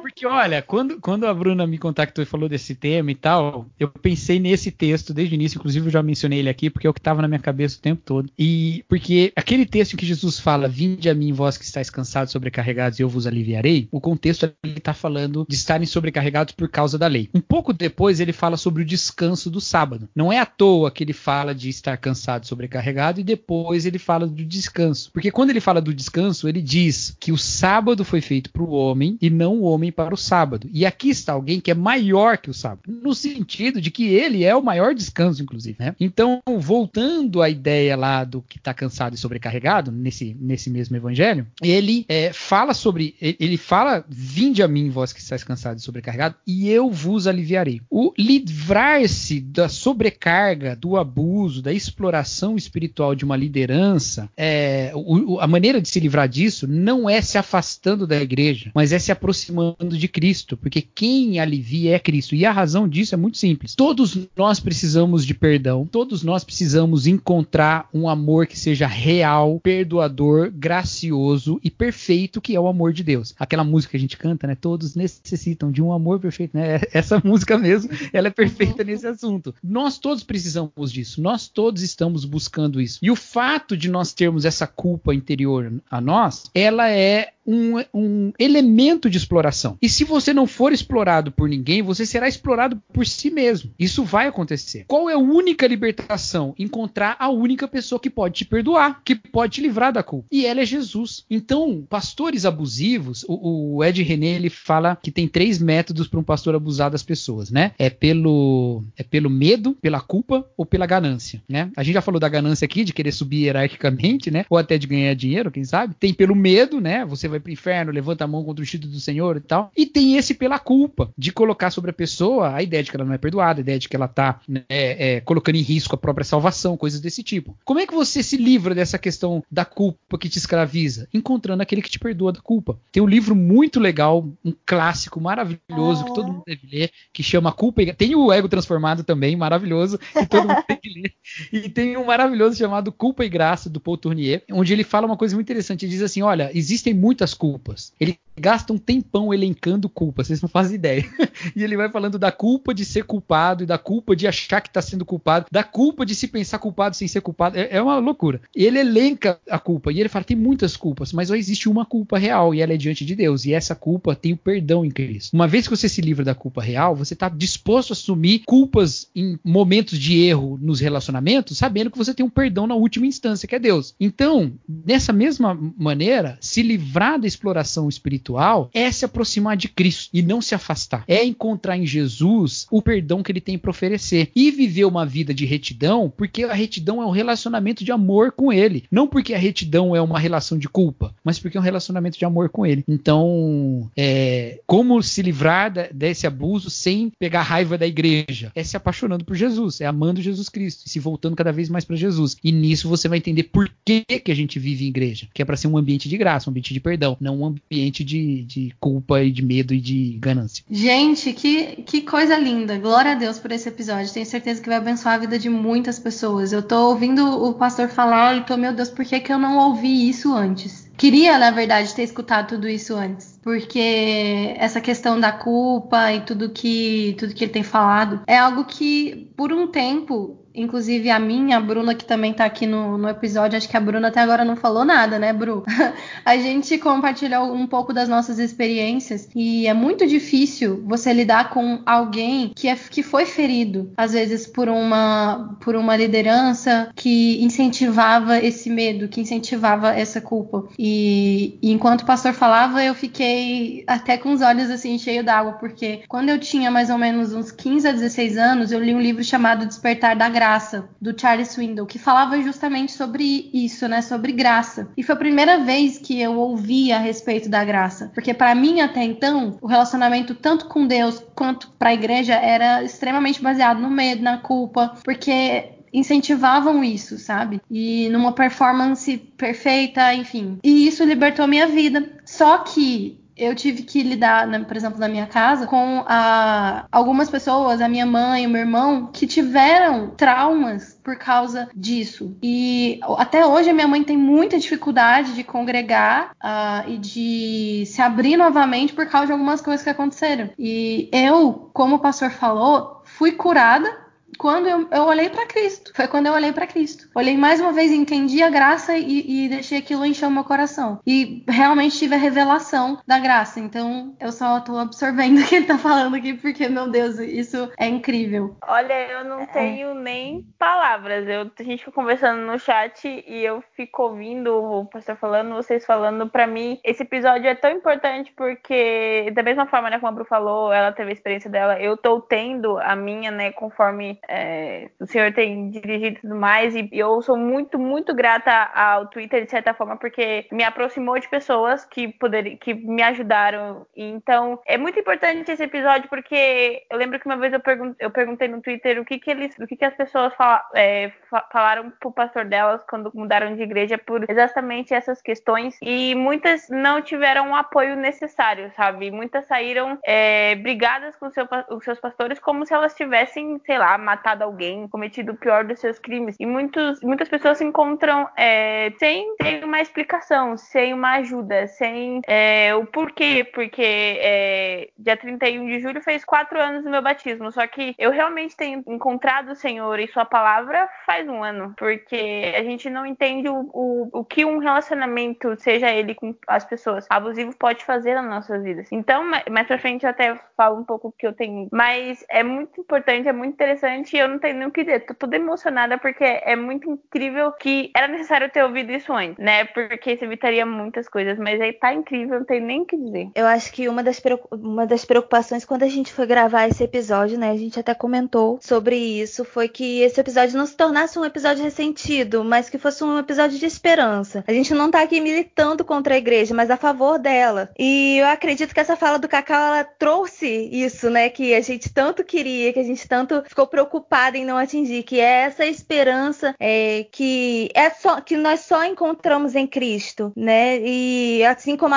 Porque, olha, quando, quando a Bruna me contactou e falou desse tema e tal, eu pensei nesse texto desde o início, inclusive eu já mencionei ele aqui, porque é o que estava na minha cabeça o tempo todo. E porque aquele texto em que Jesus fala, vinde a mim, vós que estáis cansados, sobrecarregados, e eu vos aliviarei, o contexto ele está falando de estarem sobrecarregados por causa da lei. Um pouco depois ele fala sobre o descanso do sábado. Não é à toa que ele fala de estar cansado, sobrecarregado, e depois ele fala do descanso. Porque quando ele fala do descanso, ele diz que o sábado foi feito para o homem e não o homem para o sábado. E aqui está alguém que é maior que o sábado, no sentido de que ele é o maior descanso, inclusive. Né? Então, voltando à ideia lá do que está cansado e sobrecarregado, nesse, nesse mesmo evangelho, ele é, fala sobre, ele fala, vinde a mim, vós que estáis cansados e sobrecarregados, e eu vos aliviarei. O livrar-se da sobrecarga, do abuso, da exploração espiritual de uma liderança, é, o, a maneira de se livrar disso não não é se afastando da igreja, mas é se aproximando de Cristo, porque quem alivia é Cristo. E a razão disso é muito simples. Todos nós precisamos de perdão, todos nós precisamos encontrar um amor que seja real, perdoador, gracioso e perfeito, que é o amor de Deus. Aquela música que a gente canta, né? Todos necessitam de um amor perfeito, né? Essa música mesmo, ela é perfeita nesse assunto. Nós todos precisamos disso, nós todos estamos buscando isso. E o fato de nós termos essa culpa interior a nós, ela é um, um, elemento de exploração. E se você não for explorado por ninguém, você será explorado por si mesmo. Isso vai acontecer. Qual é a única libertação? Encontrar a única pessoa que pode te perdoar, que pode te livrar da culpa. E ela é Jesus. Então, pastores abusivos, o, o Ed René ele fala que tem três métodos para um pastor abusar das pessoas, né? É pelo é pelo medo, pela culpa ou pela ganância, né? A gente já falou da ganância aqui de querer subir hierarquicamente, né? Ou até de ganhar dinheiro, quem sabe? Tem pelo medo, né? Você vai vai pro inferno, levanta a mão contra o título do Senhor e tal. E tem esse pela culpa, de colocar sobre a pessoa a ideia de que ela não é perdoada, a ideia de que ela tá né, é, colocando em risco a própria salvação, coisas desse tipo. Como é que você se livra dessa questão da culpa que te escraviza? Encontrando aquele que te perdoa da culpa. Tem um livro muito legal, um clássico maravilhoso que todo mundo deve ler, que chama Culpa e Tem o Ego Transformado também, maravilhoso, que todo mundo tem que ler. E tem um maravilhoso chamado Culpa e Graça, do Paul Tournier, onde ele fala uma coisa muito interessante. Ele diz assim: olha, existem muitas culpas. Ele gasta um tempão elencando culpas, vocês não fazem ideia. e ele vai falando da culpa de ser culpado e da culpa de achar que está sendo culpado, da culpa de se pensar culpado sem ser culpado. É, é, uma loucura. Ele elenca a culpa e ele fala: tem muitas culpas, mas só existe uma culpa real e ela é diante de Deus. E essa culpa tem o perdão em Cristo. Uma vez que você se livra da culpa real, você está disposto a assumir culpas em momentos de erro nos relacionamentos, sabendo que você tem um perdão na última instância, que é Deus. Então, dessa mesma maneira, se livrar da exploração espiritual é se aproximar de Cristo e não se afastar. É encontrar em Jesus o perdão que ele tem para oferecer e viver uma vida de retidão, porque a retidão é um relacionamento de amor com ele, não porque a retidão é uma relação de culpa, mas porque é um relacionamento de amor com ele. Então, é, como se livrar desse abuso sem pegar raiva da igreja? É se apaixonando por Jesus, é amando Jesus Cristo e se voltando cada vez mais para Jesus. E nisso você vai entender por que, que a gente vive em igreja, que é para ser um ambiente de graça, um ambiente de perdão, não um ambiente de, de culpa e de medo e de ganância. Gente, que, que coisa linda. Glória a Deus por esse episódio. Tenho certeza que vai abençoar a vida de muitas pessoas. Eu tô ouvindo o pastor falar e tô, meu Deus, por que, que eu não ouvi isso antes? Queria, na verdade, ter escutado tudo isso antes, porque essa questão da culpa e tudo que tudo que ele tem falado é algo que por um tempo inclusive a minha, a Bruna, que também tá aqui no, no episódio, acho que a Bruna até agora não falou nada, né, Bru? a gente compartilhou um pouco das nossas experiências e é muito difícil você lidar com alguém que, é, que foi ferido, às vezes por uma, por uma liderança que incentivava esse medo, que incentivava essa culpa. E, e enquanto o pastor falava, eu fiquei até com os olhos assim cheios d'água, porque quando eu tinha mais ou menos uns 15 a 16 anos, eu li um livro chamado Despertar da Graça Graça, do Charles Swindoll, que falava justamente sobre isso, né? Sobre graça. E foi a primeira vez que eu ouvi a respeito da graça. Porque para mim, até então, o relacionamento tanto com Deus quanto para a igreja era extremamente baseado no medo, na culpa, porque incentivavam isso, sabe? E numa performance perfeita, enfim. E isso libertou minha vida. Só que eu tive que lidar, né, por exemplo, na minha casa, com a, algumas pessoas, a minha mãe, o meu irmão, que tiveram traumas por causa disso. E até hoje a minha mãe tem muita dificuldade de congregar uh, e de se abrir novamente por causa de algumas coisas que aconteceram. E eu, como o pastor falou, fui curada quando eu, eu olhei para Cristo. Foi quando eu olhei para Cristo. Olhei mais uma vez, entendi a graça e, e, deixei aquilo encher o meu coração. E realmente tive a revelação da graça. Então eu só tô absorvendo o que ele tá falando aqui, porque, meu Deus, isso é incrível. Olha, eu não é. tenho nem palavras. Eu, a gente fica conversando no chat e eu fico ouvindo o pastor falando, vocês falando. Para mim, esse episódio é tão importante porque, da mesma forma né, como a Bru falou, ela teve a experiência dela, eu tô tendo a minha, né, conforme é, o senhor tem dirigido tudo mais, e eu sou muito, muito grata ao Twitter, de certa forma, porque me aproximou de pessoas que poder, que me ajudaram. Então, é muito importante esse episódio, porque eu lembro que uma vez eu, eu perguntei no Twitter o que, que eles, o que, que as pessoas fala é, falaram pro pastor delas quando mudaram de igreja por exatamente essas questões, e muitas não tiveram o apoio necessário, sabe? Muitas saíram é, brigadas com seu, os seus pastores como se elas tivessem, sei lá, matado alguém, cometido o pior dos seus crimes. E muitos, muitas pessoas se encontram é, sem, sem uma explicação, sem uma ajuda, sem é, o porquê. Porque é, dia 31 de julho fez quatro anos do meu batismo. Só que eu realmente tenho encontrado o Senhor e Sua palavra faz um ano. Porque a gente não entende o, o, o que um relacionamento, seja ele com as pessoas, abusivo pode fazer nas nossas vidas. Então, mais pra frente eu até falo um pouco o que eu tenho. Mas é muito importante, é muito interessante eu não tenho nem o que dizer. Tô toda emocionada porque é muito incrível que era necessário ter ouvido isso antes, né? Porque isso evitaria muitas coisas, mas aí tá incrível, não tem nem o que dizer. Eu acho que uma das, uma das preocupações quando a gente foi gravar esse episódio, né? A gente até comentou sobre isso, foi que esse episódio não se tornasse um episódio ressentido, mas que fosse um episódio de esperança. A gente não tá aqui militando contra a igreja, mas a favor dela. E eu acredito que essa fala do Cacau, ela trouxe isso, né? Que a gente tanto queria, que a gente tanto ficou preocupada em não atingir, que é essa esperança é, que é só que nós só encontramos em Cristo, né? E assim como,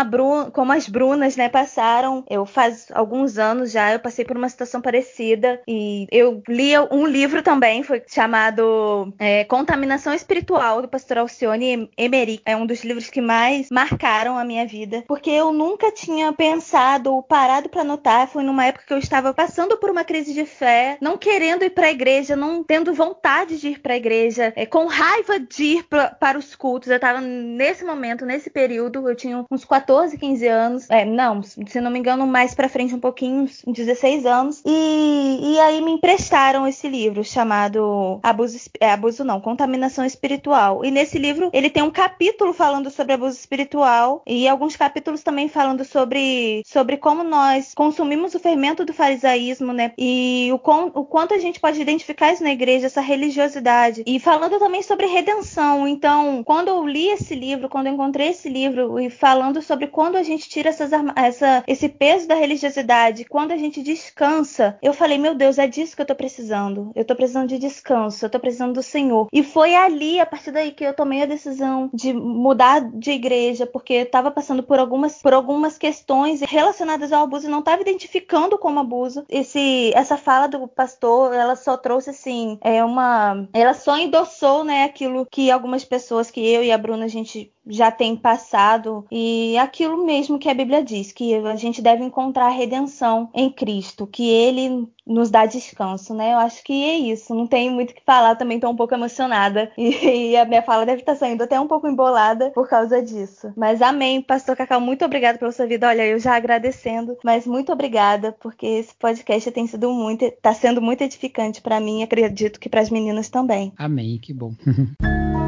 como as Brunas, né, passaram, eu faz alguns anos já, eu passei por uma situação parecida e eu li um livro também, foi chamado é, Contaminação Espiritual, do pastor Alcione Emery. É um dos livros que mais marcaram a minha vida, porque eu nunca tinha pensado, parado para notar, foi numa época que eu estava passando por uma crise de fé, não querendo ir para a igreja, não tendo vontade de ir para a igreja, é, com raiva de ir pra, para os cultos. Eu estava nesse momento, nesse período, eu tinha uns 14, 15 anos, é, não, se não me engano, mais para frente um pouquinho, uns 16 anos, e, e aí me emprestaram esse livro chamado Abuso, é, abuso não, Contaminação Espiritual. E nesse livro ele tem um capítulo falando sobre abuso espiritual e alguns capítulos também falando sobre, sobre como nós consumimos o fermento do farisaísmo, né? E o, o quanto a gente pode identificar isso na igreja, essa religiosidade. E falando também sobre redenção. Então, quando eu li esse livro, quando eu encontrei esse livro e falando sobre quando a gente tira essas, essa, esse peso da religiosidade, quando a gente descansa, eu falei, meu Deus, é disso que eu tô precisando. Eu tô precisando de descanso, eu tô precisando do Senhor. E foi ali, a partir daí, que eu tomei a decisão de mudar de igreja, porque estava passando por algumas, por algumas questões relacionadas ao abuso e não estava identificando como abuso. Esse, essa fala do pastor, ela só trouxe assim, é uma, ela só endossou, né, aquilo que algumas pessoas que eu e a Bruna a gente já tem passado e aquilo mesmo que a Bíblia diz, que a gente deve encontrar a redenção em Cristo, que ele nos dá descanso, né? Eu acho que é isso. Não tenho muito o que falar, também estou um pouco emocionada e, e, a minha fala deve estar saindo até um pouco embolada por causa disso. Mas amém, Pastor Cacau, muito obrigada pela sua vida. Olha, eu já agradecendo, mas muito obrigada porque esse podcast tem sido muito, está sendo muito edificante para mim, acredito que para as meninas também. Amém, que bom.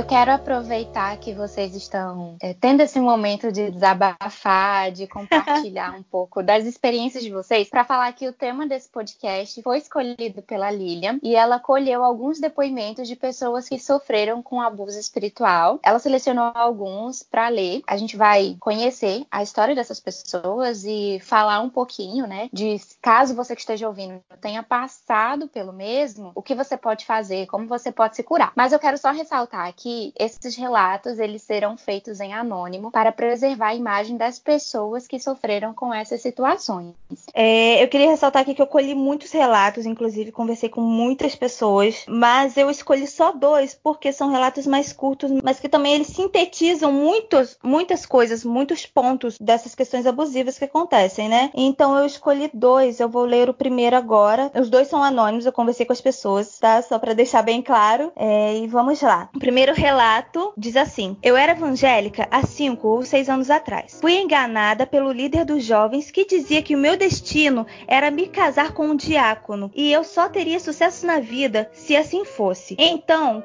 Eu quero aproveitar que vocês estão é, tendo esse momento de desabafar, de compartilhar um pouco das experiências de vocês, para falar que o tema desse podcast foi escolhido pela Lilian e ela colheu alguns depoimentos de pessoas que sofreram com abuso espiritual. Ela selecionou alguns para ler. A gente vai conhecer a história dessas pessoas e falar um pouquinho, né, de caso você que esteja ouvindo tenha passado pelo mesmo, o que você pode fazer, como você pode se curar. Mas eu quero só ressaltar aqui que esses relatos eles serão feitos em anônimo para preservar a imagem das pessoas que sofreram com essas situações. É, eu queria ressaltar aqui que eu colhi muitos relatos, inclusive conversei com muitas pessoas, mas eu escolhi só dois porque são relatos mais curtos, mas que também eles sintetizam muitos, muitas coisas, muitos pontos dessas questões abusivas que acontecem, né? Então eu escolhi dois, eu vou ler o primeiro agora. Os dois são anônimos, eu conversei com as pessoas, tá? Só para deixar bem claro. É, e vamos lá. O primeiro relato diz assim: Eu era evangélica há cinco ou seis anos atrás. Fui enganada pelo líder dos jovens que dizia que o meu destino era me casar com um diácono e eu só teria sucesso na vida se assim fosse. Então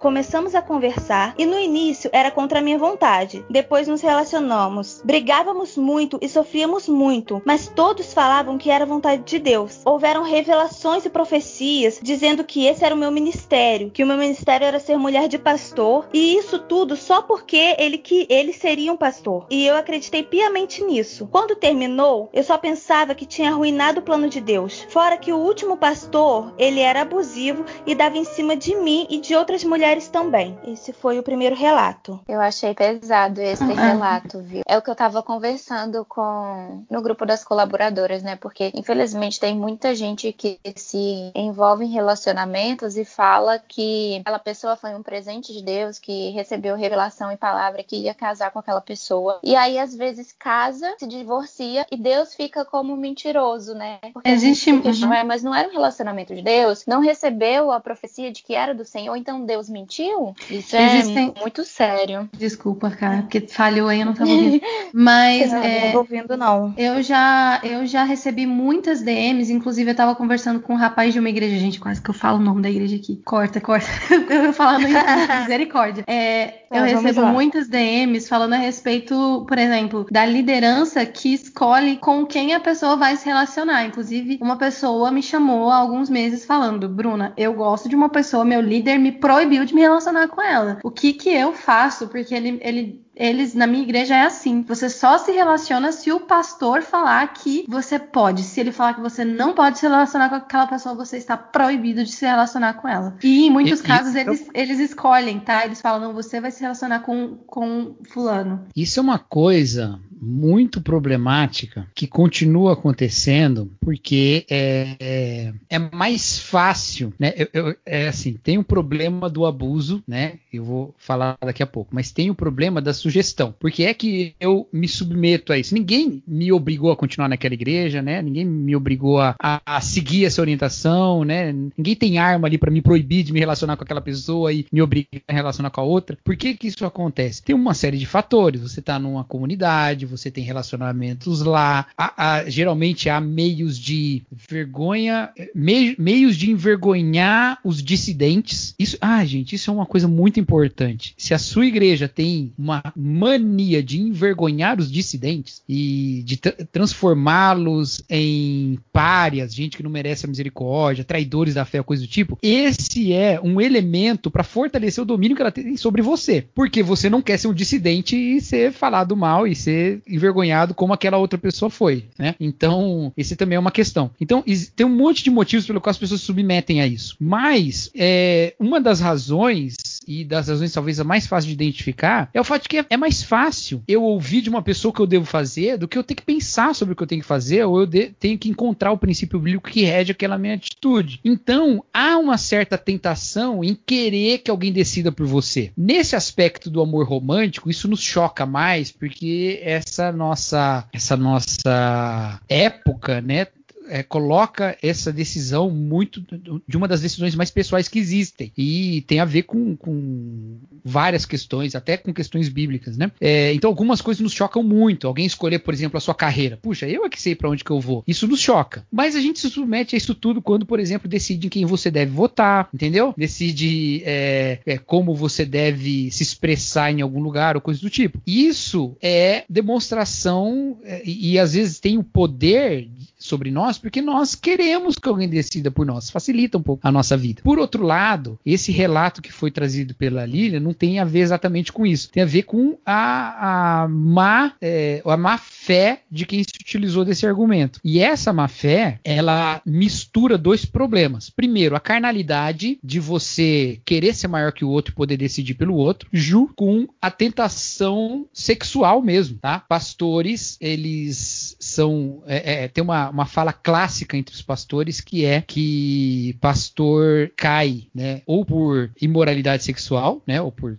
começamos a conversar e no início era contra minha vontade. Depois nos relacionamos. Brigávamos muito e sofríamos muito, mas todos falavam que era vontade de Deus. Houveram revelações e profecias dizendo que esse era o meu ministério, que o meu ministério era ser mulher de pastor pastor, e isso tudo só porque ele que ele seria um pastor. E eu acreditei piamente nisso. Quando terminou, eu só pensava que tinha arruinado o plano de Deus. Fora que o último pastor, ele era abusivo e dava em cima de mim e de outras mulheres também. Esse foi o primeiro relato. Eu achei pesado esse uhum. relato, viu? É o que eu tava conversando com no grupo das colaboradoras, né? Porque infelizmente tem muita gente que se envolve em relacionamentos e fala que aquela pessoa foi um presente de Deus, que recebeu revelação e palavra que ia casar com aquela pessoa. E aí, às vezes, casa, se divorcia e Deus fica como mentiroso, né? Porque Existe. Uhum. Mas não era um relacionamento de Deus, não recebeu a profecia de que era do Senhor, então Deus mentiu? Isso é Existem... muito sério. Desculpa, cara, porque falhou aí, eu não tava ouvindo. Mas. não, é... não ouvindo, não. Eu já, eu já recebi muitas DMs, inclusive eu tava conversando com um rapaz de uma igreja, gente, quase que eu falo o nome da igreja aqui. Corta, corta. eu falando isso, misericórdia. É, tá, eu recebo muitas DMs falando a respeito, por exemplo, da liderança que escolhe com quem a pessoa vai se relacionar. Inclusive, uma pessoa me chamou há alguns meses falando: Bruna, eu gosto de uma pessoa, meu líder me proibiu de me relacionar com ela. O que que eu faço? Porque ele, ele eles na minha igreja é assim. Você só se relaciona se o pastor falar que você pode. Se ele falar que você não pode se relacionar com aquela pessoa, você está proibido de se relacionar com ela. E em muitos e, casos e, eles, eu... eles escolhem, tá? Eles falam, não, você vai se relacionar com, com fulano. Isso é uma coisa muito problemática que continua acontecendo porque é, é, é mais fácil, né? Eu, eu, é assim, tem um problema do abuso, né? Eu vou falar daqui a pouco, mas tem o problema da sugestão. Porque é que eu me submeto a isso. Ninguém me obrigou a continuar naquela igreja, né? Ninguém me obrigou a, a, a seguir essa orientação, né? Ninguém tem arma ali para me proibir de me relacionar com aquela pessoa e me obrigar a relacionar com a outra. Por que que isso acontece? Tem uma série de fatores. Você tá numa comunidade, você tem relacionamentos lá. Há, há, geralmente há meios de vergonha, me, meios de envergonhar os dissidentes. Isso, ah, gente, isso é uma coisa muito importante. Se a sua igreja tem uma mania de envergonhar os dissidentes e de transformá-los em párias, gente que não merece a misericórdia, traidores da fé, coisa do tipo, esse é um elemento para fortalecer o domínio que ela tem sobre você. Porque você não quer ser um dissidente e ser falado mal e ser envergonhado como aquela outra pessoa foi, né? Então, esse também é uma questão. Então, tem um monte de motivos pelo qual as pessoas se submetem a isso. Mas, é, uma das razões, e das razões talvez a mais fácil de identificar, é o fato de que é, é mais fácil eu ouvir de uma pessoa o que eu devo fazer do que eu ter que pensar sobre o que eu tenho que fazer, ou eu tenho que encontrar o princípio bíblico que rege aquela minha atitude. Então, há uma certa tentação em querer que alguém decida por você. Nesse aspecto do amor romântico, isso nos choca mais, porque essa nossa essa nossa época, né, é, coloca essa decisão muito de uma das decisões mais pessoais que existem e tem a ver com, com várias questões, até com questões bíblicas, né? É, então algumas coisas nos chocam muito. Alguém escolher, por exemplo, a sua carreira. Puxa, eu é que sei para onde que eu vou. Isso nos choca. Mas a gente se submete a isso tudo quando, por exemplo, decide em quem você deve votar, entendeu? Decide é, é, como você deve se expressar em algum lugar ou coisa do tipo. Isso é demonstração é, e, e às vezes tem o poder sobre nós porque nós queremos que alguém decida por nós. Facilita um pouco a nossa vida. Por outro lado, esse relato que foi trazido pela Lília não tem a ver exatamente com isso. Tem a ver com a, a má, é, a má fé de quem se utilizou desse argumento. E essa má fé, ela mistura dois problemas. Primeiro, a carnalidade de você querer ser maior que o outro e poder decidir pelo outro, junto com a tentação sexual mesmo, tá? Pastores, eles são. É, é, tem uma, uma fala clássica entre os pastores que é que pastor cai, né? Ou por imoralidade sexual, né? Ou por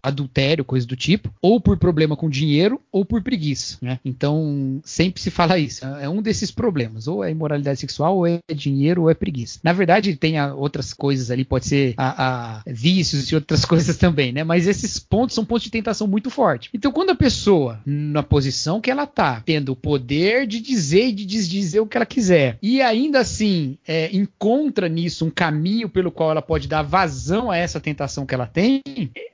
adultério, coisa do tipo, ou por problema com dinheiro, ou por preguiça, né? Então, sempre se fala isso. É um desses problemas. Ou é imoralidade sexual, ou é dinheiro, ou é preguiça. Na verdade, tem outras coisas ali, pode ser a, a vícios e outras coisas também, né? Mas esses pontos são pontos de tentação muito forte. Então, quando a pessoa, na posição que ela tá, tendo o poder de dizer e de desdizer o que ela quiser, e ainda assim é, encontra nisso um caminho pelo qual ela pode dar vazão a essa tentação que ela tem,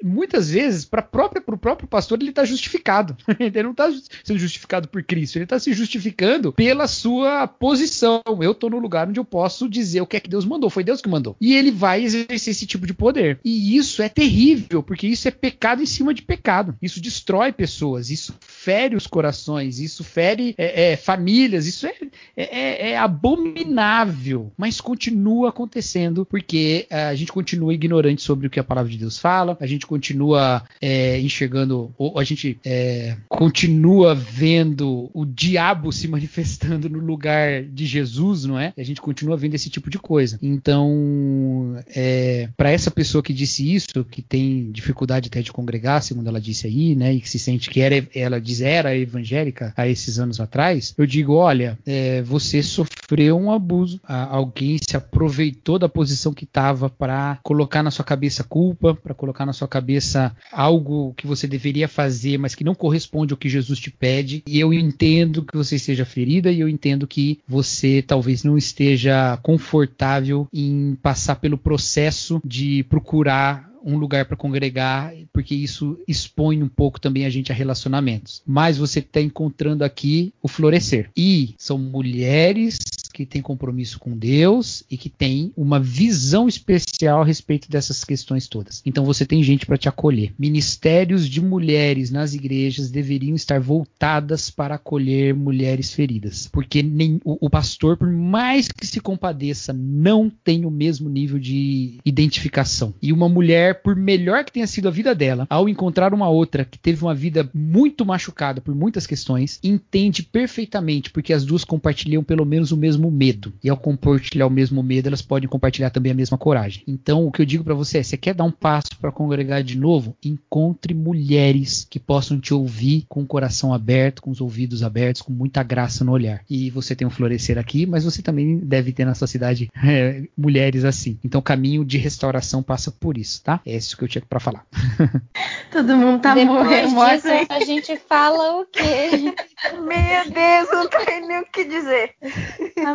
muitas vezes, para o próprio pastor, ele está justificado. ele não está sendo justificado por Cristo, ele está se justificando pela sua posição. Eu estou no lugar onde eu posso dizer o que é que Deus mandou, foi Deus que mandou. E ele vai exercer esse tipo de poder. E isso é terrível, porque isso é pecado em cima de pecado. Isso destrói pessoas, isso fere os corações, isso fere é, é, famílias, isso é, é, é abominável, mas continua acontecendo porque é, a gente continua ignorante sobre o que a palavra de Deus fala, a gente continua é, enxergando, ou a gente é, continua vendo o diabo se manifestando no lugar de Jesus, não é? A gente continua vendo esse tipo de coisa. Então, é, para essa pessoa que disse isso, que tem dificuldade até de congregar, segundo ela disse aí, né, e que se sente que era, ela diz era evangélica há esses anos atrás, eu digo, olha, é, você sofreu um abuso, alguém se aproveitou da posição que estava para colocar na sua cabeça culpa, para colocar na sua cabeça algo que você deveria fazer, mas que não corresponde ao que Jesus te pede. E eu entendo que você esteja ferida e eu entendo que você talvez não esteja confortável em passar pelo processo de procurar um lugar para congregar, porque isso expõe um pouco também a gente a relacionamentos. Mas você está encontrando aqui o florescer. E são mulheres que têm compromisso com Deus e que têm uma visão especial a respeito dessas questões todas. Então você tem gente para te acolher. Ministérios de mulheres nas igrejas deveriam estar voltadas para acolher mulheres feridas, porque nem o, o pastor, por mais que se compadeça, não tem o mesmo nível de identificação. E uma mulher, por melhor que tenha sido a vida dela, ao encontrar uma outra que teve uma vida muito machucada por muitas questões, entende perfeitamente, porque as duas compartilham pelo menos o mesmo mesmo medo. E ao compartilhar o mesmo medo, elas podem compartilhar também a mesma coragem. Então, o que eu digo para você é: você quer dar um passo para congregar de novo? Encontre mulheres que possam te ouvir com o coração aberto, com os ouvidos abertos, com muita graça no olhar. E você tem um florescer aqui, mas você também deve ter na sua cidade é, mulheres assim. Então, o caminho de restauração passa por isso, tá? É isso que eu tinha para falar. Todo mundo tá Depois morrendo. Disso, a gente fala o quê? Meu Deus, não tem nem o que dizer.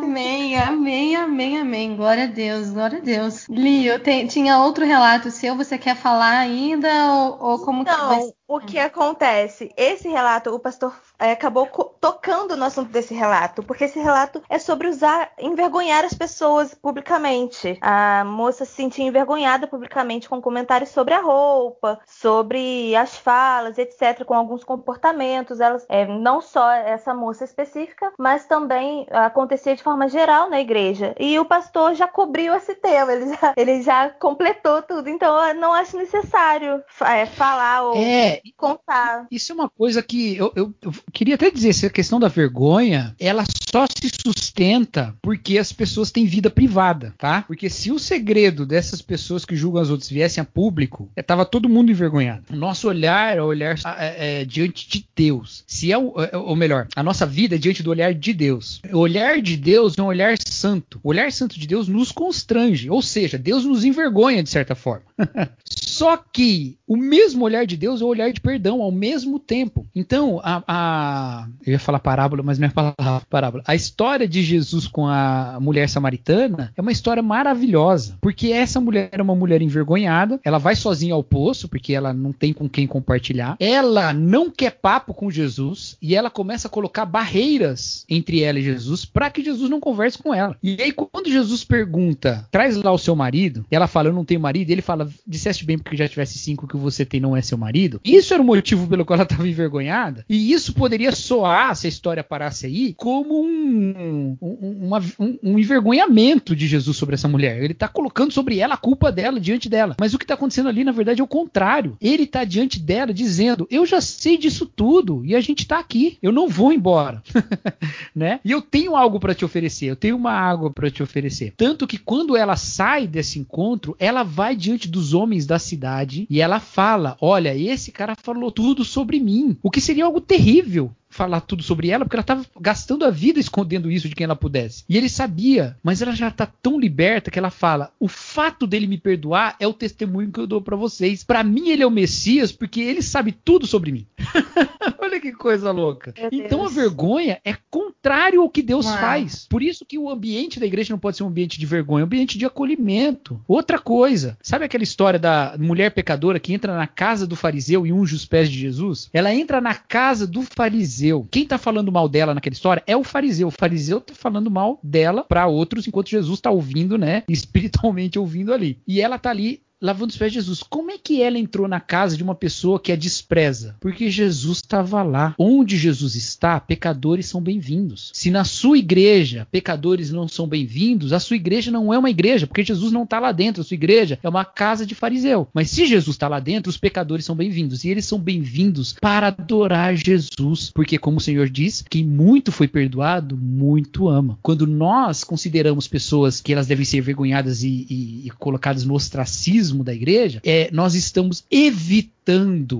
Amém, amém, amém, amém. Glória a Deus, glória a Deus. Lio, tem, tinha outro relato seu, você quer falar ainda? Ou, ou como Não, que vai o que acontece? Esse relato, o pastor é, acabou tocando no assunto desse relato, porque esse relato é sobre usar, envergonhar as pessoas publicamente. A moça se sentia envergonhada publicamente com comentários sobre a roupa, sobre as falas, etc., com alguns comportamentos. Elas, é, não só essa moça específica, mas também acontecia de forma geral na igreja. E o pastor já cobriu esse tema, ele já, ele já completou tudo. Então, eu não acho necessário é, falar ou. É, contar. Isso é uma coisa que eu, eu, eu queria até dizer, essa questão da vergonha, ela só se sustenta porque as pessoas têm vida privada, tá? Porque se o segredo dessas pessoas que julgam as outras viessem a público, é, tava todo mundo envergonhado. O nosso olhar é o olhar é, é, diante de Deus. Se é o, é, ou melhor, a nossa vida é diante do olhar de Deus. O olhar de Deus é um olhar santo. O olhar santo de Deus nos constrange, ou seja, Deus nos envergonha de certa forma. Só que o mesmo olhar de Deus é o olhar de perdão ao mesmo tempo. Então, a, a eu ia falar parábola, mas não é palavra, parábola. A história de Jesus com a mulher samaritana é uma história maravilhosa, porque essa mulher é uma mulher envergonhada, ela vai sozinha ao poço porque ela não tem com quem compartilhar. Ela não quer papo com Jesus e ela começa a colocar barreiras entre ela e Jesus para que Jesus não converse com ela. E aí quando Jesus pergunta: "Traz lá o seu marido?", ela fala: "Eu não tenho marido". Ele fala: "Disseste bem porque já tivesse cinco que você tem não é seu marido. Isso era o motivo pelo qual ela estava envergonhada. E isso poderia soar, se a história parasse aí, como um, um, uma, um, um envergonhamento de Jesus sobre essa mulher. Ele está colocando sobre ela a culpa dela diante dela. Mas o que está acontecendo ali, na verdade, é o contrário. Ele está diante dela dizendo: Eu já sei disso tudo e a gente está aqui. Eu não vou embora. né? E eu tenho algo para te oferecer. Eu tenho uma água para te oferecer. Tanto que quando ela sai desse encontro, ela vai diante dos homens da cidade cidade e ela fala: Olha, esse cara falou tudo sobre mim. O que seria algo terrível falar tudo sobre ela, porque ela estava gastando a vida escondendo isso de quem ela pudesse. E ele sabia, mas ela já está tão liberta que ela fala: o fato dele me perdoar é o testemunho que eu dou para vocês. Para mim ele é o Messias porque ele sabe tudo sobre mim. Olha que coisa louca. Então a vergonha é contrário ao que Deus Uau. faz. Por isso que o ambiente da igreja não pode ser um ambiente de vergonha, é um ambiente de acolhimento. Outra coisa, sabe aquela história da mulher pecadora que entra na casa do fariseu e unge os pés de Jesus? Ela entra na casa do fariseu. Quem tá falando mal dela naquela história é o fariseu. O fariseu tá falando mal dela para outros enquanto Jesus tá ouvindo, né? Espiritualmente ouvindo ali. E ela tá ali lavando os pés de Jesus. Como é que ela entrou na casa de uma pessoa que a despreza? Porque Jesus estava lá. Onde Jesus está, pecadores são bem-vindos. Se na sua igreja pecadores não são bem-vindos, a sua igreja não é uma igreja, porque Jesus não está lá dentro. A sua igreja é uma casa de fariseu. Mas se Jesus está lá dentro, os pecadores são bem-vindos. E eles são bem-vindos para adorar Jesus. Porque, como o Senhor diz, quem muito foi perdoado, muito ama. Quando nós consideramos pessoas que elas devem ser vergonhadas e, e, e colocadas no ostracismo da igreja, é, nós estamos evitando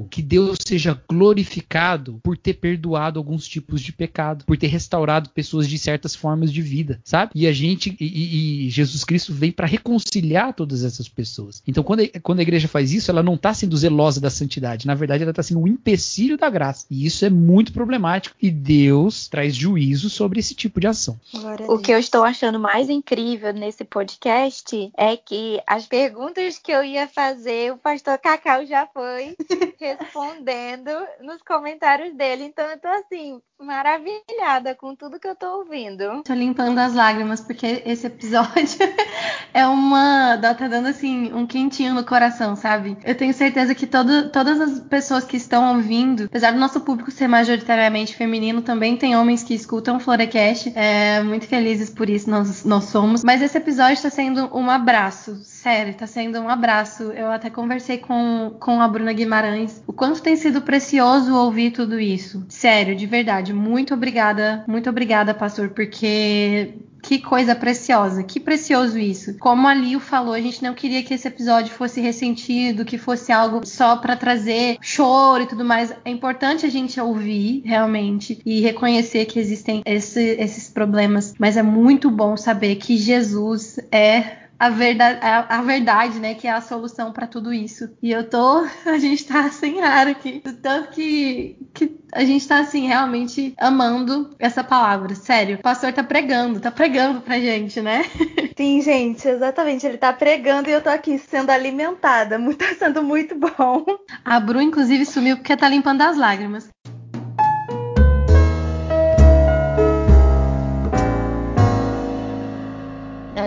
que Deus seja glorificado por ter perdoado alguns tipos de pecado, por ter restaurado pessoas de certas formas de vida, sabe? E a gente e, e Jesus Cristo vem para reconciliar todas essas pessoas. Então, quando a, quando a igreja faz isso, ela não está sendo zelosa da santidade. Na verdade, ela está sendo um empecilho da graça. E isso é muito problemático. E Deus traz juízo sobre esse tipo de ação. O que eu estou achando mais incrível nesse podcast é que as perguntas que eu ia fazer, o pastor Cacau já foi respondendo nos comentários dele. Então eu tô assim, maravilhada com tudo que eu tô ouvindo. Tô limpando as lágrimas, porque esse episódio é uma. tá dando assim, um quentinho no coração, sabe? Eu tenho certeza que todo, todas as pessoas que estão ouvindo, apesar do nosso público ser majoritariamente feminino, também tem homens que escutam Florecast. É, muito felizes por isso, nós, nós somos. Mas esse episódio está sendo um abraço, sério, está sendo um abraço. Eu até conversei com, com a Bruna Guimarães o quanto tem sido precioso ouvir tudo isso. Sério, de verdade. Muito obrigada, muito obrigada, pastor, porque que coisa preciosa, que precioso isso. Como a Lio falou, a gente não queria que esse episódio fosse ressentido, que fosse algo só para trazer choro e tudo mais. É importante a gente ouvir realmente e reconhecer que existem esse, esses problemas, mas é muito bom saber que Jesus é a verdade, a, a, verdade, né, que é a solução para tudo isso. E eu tô, a gente tá sem ar aqui, tanto que, que a gente tá assim realmente amando essa palavra, sério. O pastor tá pregando, tá pregando pra gente, né? Sim, gente, exatamente, ele tá pregando e eu tô aqui sendo alimentada, tá sendo muito bom. A Bru inclusive sumiu porque tá limpando as lágrimas.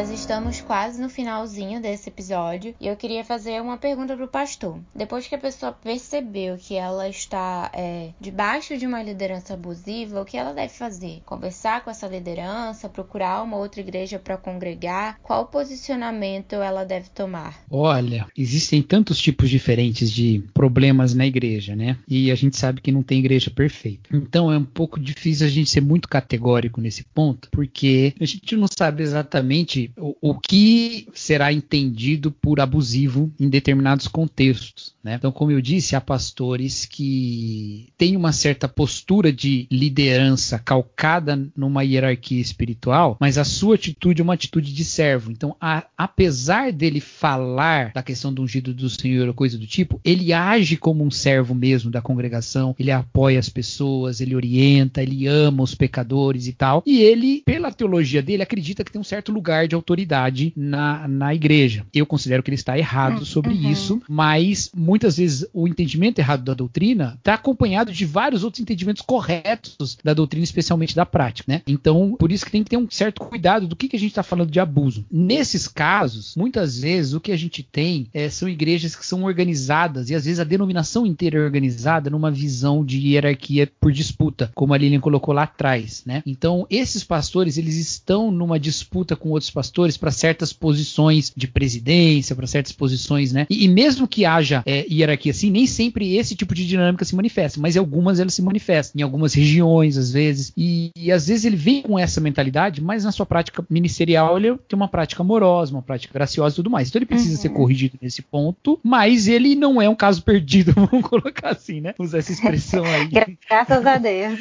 Nós estamos quase no finalzinho desse episódio e eu queria fazer uma pergunta pro pastor. Depois que a pessoa percebeu que ela está é, debaixo de uma liderança abusiva, o que ela deve fazer? Conversar com essa liderança, procurar uma outra igreja para congregar? Qual posicionamento ela deve tomar? Olha, existem tantos tipos diferentes de problemas na igreja, né? E a gente sabe que não tem igreja perfeita. Então é um pouco difícil a gente ser muito categórico nesse ponto, porque a gente não sabe exatamente o, o, que será entendido por abusivo em determinados contextos. Né? Então, como eu disse, há pastores que têm uma certa postura de liderança calcada numa hierarquia espiritual, mas a sua atitude é uma atitude de servo. Então, a, apesar dele falar da questão do ungido do Senhor ou coisa do tipo, ele age como um servo mesmo da congregação, ele apoia as pessoas, ele orienta, ele ama os pecadores e tal. E ele, pela teologia dele, acredita que tem um certo lugar de autoridade na, na igreja. Eu considero que ele está errado hum, sobre uhum. isso, mas muitas vezes o entendimento errado da doutrina está acompanhado de vários outros entendimentos corretos da doutrina, especialmente da prática, né? Então, por isso que tem que ter um certo cuidado do que, que a gente está falando de abuso. Nesses casos, muitas vezes o que a gente tem é, são igrejas que são organizadas e às vezes a denominação inteira é organizada numa visão de hierarquia por disputa, como a Lilian colocou lá atrás, né? Então, esses pastores, eles estão numa disputa com outros pastores pastores para certas posições de presidência, para certas posições, né? E, e mesmo que haja é, hierarquia assim, nem sempre esse tipo de dinâmica se manifesta, mas em algumas elas se manifestam, em algumas regiões, às vezes. E, e às vezes ele vem com essa mentalidade, mas na sua prática ministerial ele tem uma prática amorosa, uma prática graciosa e tudo mais. Então ele precisa uhum. ser corrigido nesse ponto, mas ele não é um caso perdido, vamos colocar assim, né? Usar essa expressão aí. Graças a Deus.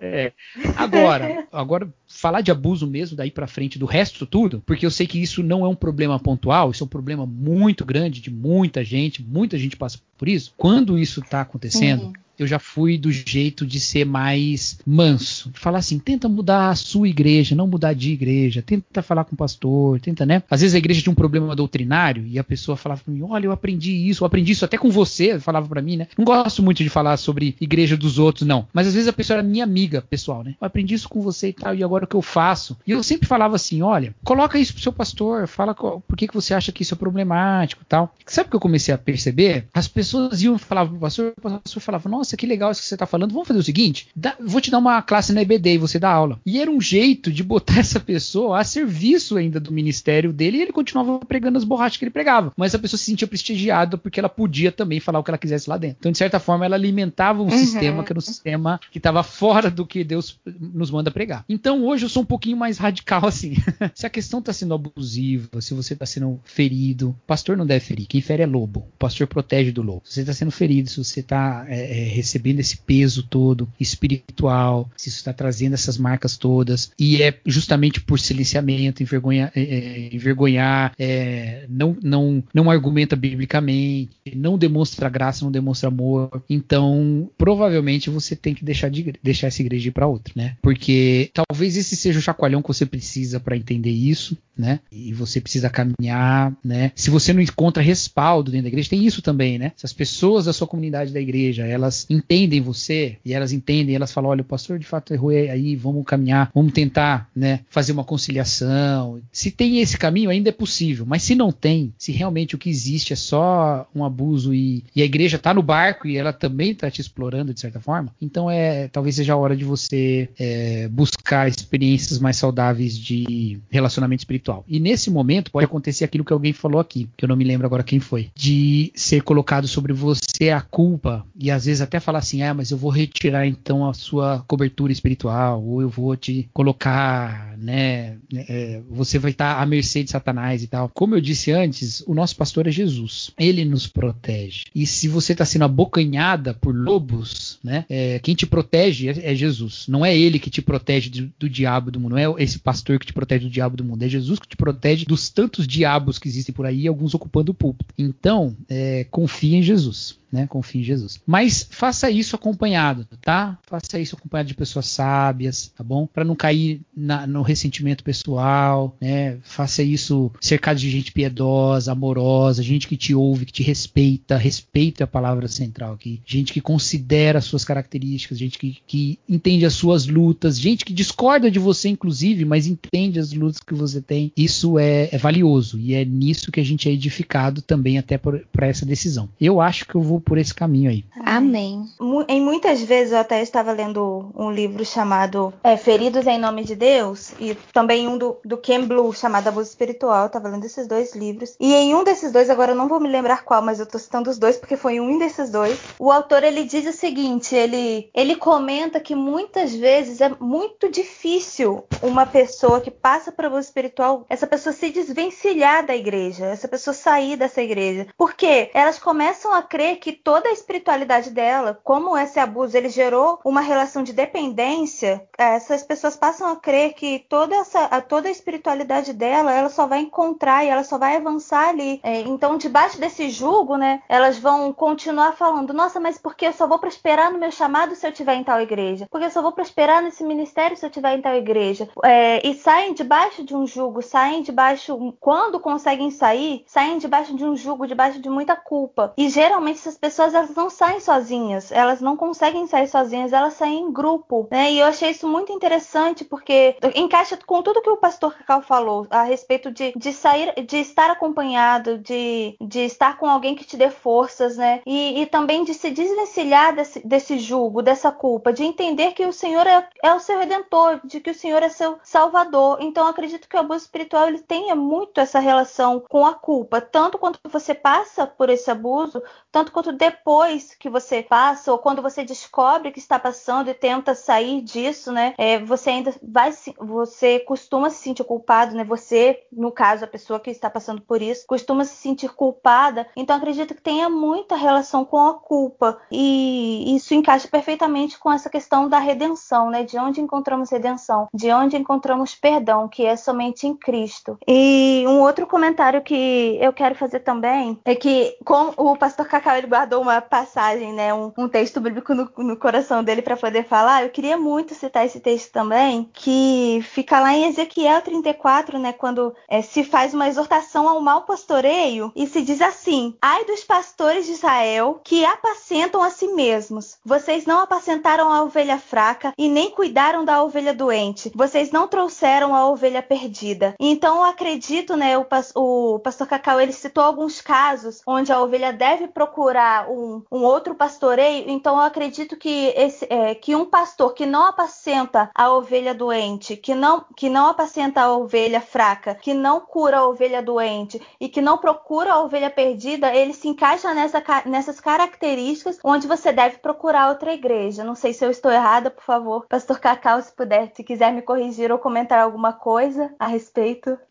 É. Agora, agora falar de abuso mesmo daí para frente do resto tudo, porque eu sei que isso não é um problema pontual, isso é um problema muito grande de muita gente, muita gente passa por isso. Quando isso está acontecendo, uhum eu já fui do jeito de ser mais manso. Falar assim, tenta mudar a sua igreja, não mudar de igreja. Tenta falar com o pastor, tenta, né? Às vezes a igreja tinha um problema doutrinário e a pessoa falava para mim, olha, eu aprendi isso, eu aprendi isso até com você, falava para mim, né? Não gosto muito de falar sobre igreja dos outros, não. Mas às vezes a pessoa era minha amiga pessoal, né? Eu aprendi isso com você e tal, e agora o que eu faço? E eu sempre falava assim, olha, coloca isso pro seu pastor, fala por que, que você acha que isso é problemático tal. Sabe o que eu comecei a perceber? As pessoas iam falar pro pastor, o pastor falava, nossa, nossa, que legal isso que você está falando. Vamos fazer o seguinte: dá, vou te dar uma classe na EBD e você dá aula. E era um jeito de botar essa pessoa a serviço ainda do ministério dele e ele continuava pregando as borrachas que ele pregava. Mas a pessoa se sentia prestigiada porque ela podia também falar o que ela quisesse lá dentro. Então, de certa forma, ela alimentava um uhum. sistema que era um sistema que estava fora do que Deus nos manda pregar. Então, hoje eu sou um pouquinho mais radical assim. se a questão está sendo abusiva, se você está sendo ferido, pastor não deve ferir. Quem fere é lobo. O pastor protege do lobo. Se você está sendo ferido, se você está é, é, recebendo esse peso todo espiritual, se isso está trazendo essas marcas todas, e é justamente por silenciamento, envergonha, é, é, envergonhar, é, não, não, não argumenta biblicamente, não demonstra graça, não demonstra amor. Então, provavelmente você tem que deixar, de, deixar essa igreja ir para outra, né? Porque talvez esse seja o chacoalhão que você precisa para entender isso, né? E você precisa caminhar, né? Se você não encontra respaldo dentro da igreja, tem isso também, né? Se as pessoas da sua comunidade da igreja, elas entendem você e elas entendem, elas falam, olha, o pastor de fato errou aí, vamos caminhar, vamos tentar, né, fazer uma conciliação. Se tem esse caminho, ainda é possível, mas se não tem, se realmente o que existe é só um abuso e, e a igreja está no barco e ela também está te explorando de certa forma, então é talvez seja a hora de você é, buscar experiências mais saudáveis de relacionamento espiritual espiritual. E nesse momento pode acontecer aquilo que alguém falou aqui, que eu não me lembro agora quem foi, de ser colocado sobre você a culpa e às vezes até falar assim: "Ah, mas eu vou retirar então a sua cobertura espiritual ou eu vou te colocar, né, é, você vai estar à mercê de Satanás e tal". Como eu disse antes, o nosso pastor é Jesus. Ele nos protege. E se você está sendo abocanhada por lobos, né, é, quem te protege é, é, Jesus. Não é ele que te protege do, do diabo do mundo, não é esse pastor que te protege do diabo do mundo, é Jesus Jesus que te protege dos tantos diabos que existem por aí, alguns ocupando o púlpito. Então, é, confia em Jesus né? Confie em Jesus. Mas faça isso acompanhado, tá? Faça isso acompanhado de pessoas sábias, tá bom? Para não cair na, no ressentimento pessoal, né? Faça isso cercado de gente piedosa, amorosa, gente que te ouve, que te respeita, respeita a palavra central aqui, gente que considera as suas características, gente que, que entende as suas lutas, gente que discorda de você, inclusive, mas entende as lutas que você tem. Isso é, é valioso e é nisso que a gente é edificado também até para essa decisão. Eu acho que eu vou por esse caminho aí. Amém. Em muitas vezes eu até estava lendo um livro chamado é, Feridos em Nome de Deus e também um do, do Ken Blue chamado Abuso Espiritual. Eu estava lendo esses dois livros. E em um desses dois, agora eu não vou me lembrar qual, mas eu estou citando os dois porque foi um desses dois. O autor ele diz o seguinte: ele, ele comenta que muitas vezes é muito difícil uma pessoa que passa por abuso espiritual, essa pessoa se desvencilhar da igreja, essa pessoa sair dessa igreja. Porque elas começam a crer que toda a espiritualidade dela, como esse abuso ele gerou uma relação de dependência, essas pessoas passam a crer que toda essa a, toda a espiritualidade dela, ela só vai encontrar e ela só vai avançar ali. É, então, debaixo desse jugo, né, elas vão continuar falando: "Nossa, mas porque eu só vou prosperar no meu chamado se eu tiver em tal igreja? Porque eu só vou prosperar nesse ministério se eu tiver em tal igreja?" É, e saem debaixo de um jugo, saem debaixo quando conseguem sair, saem debaixo de um jugo, debaixo de muita culpa. E geralmente essas pessoas elas não saem sozinhas, elas não conseguem sair sozinhas, elas saem em grupo, né? E eu achei isso muito interessante porque encaixa com tudo que o pastor Cacau falou a respeito de, de sair, de estar acompanhado, de, de estar com alguém que te dê forças, né? E, e também de se desvencilhar desse, desse julgo, dessa culpa, de entender que o Senhor é, é o seu redentor, de que o Senhor é seu salvador. Então acredito que o abuso espiritual ele tenha muito essa relação com a culpa, tanto quanto você passa por esse abuso, tanto quanto depois que você passa, ou quando você descobre que está passando e tenta sair disso, né? É, você ainda vai você costuma se sentir culpado, né? Você, no caso, a pessoa que está passando por isso, costuma se sentir culpada. Então acredito que tenha muita relação com a culpa. E isso encaixa perfeitamente com essa questão da redenção, né? De onde encontramos redenção, de onde encontramos perdão, que é somente em Cristo. E um outro comentário que eu quero fazer também é que, como o pastor Cacau ele guardou uma passagem, né, um, um texto bíblico no, no coração dele para poder falar. Eu queria muito citar esse texto também, que fica lá em Ezequiel 34, né, quando é, se faz uma exortação ao mau pastoreio e se diz assim: Ai dos pastores de Israel que apacentam a si mesmos. Vocês não apacentaram a ovelha fraca e nem cuidaram da ovelha doente. Vocês não trouxeram a ovelha perdida. Então eu acredito, né, o, o pastor Cacau ele citou alguns casos onde a ovelha deve procurar um, um outro pastoreio. Então eu acredito que esse, é, que um pastor que não apacenta a ovelha doente, que não que não apacenta a ovelha fraca, que não cura a ovelha doente e que não procura a ovelha perdida, ele se encaixa nessa, nessas características onde você deve procurar outra igreja. Não sei se eu estou errada, por favor, pastor Cacau, se puder, se quiser me corrigir ou comentar alguma coisa a respeito.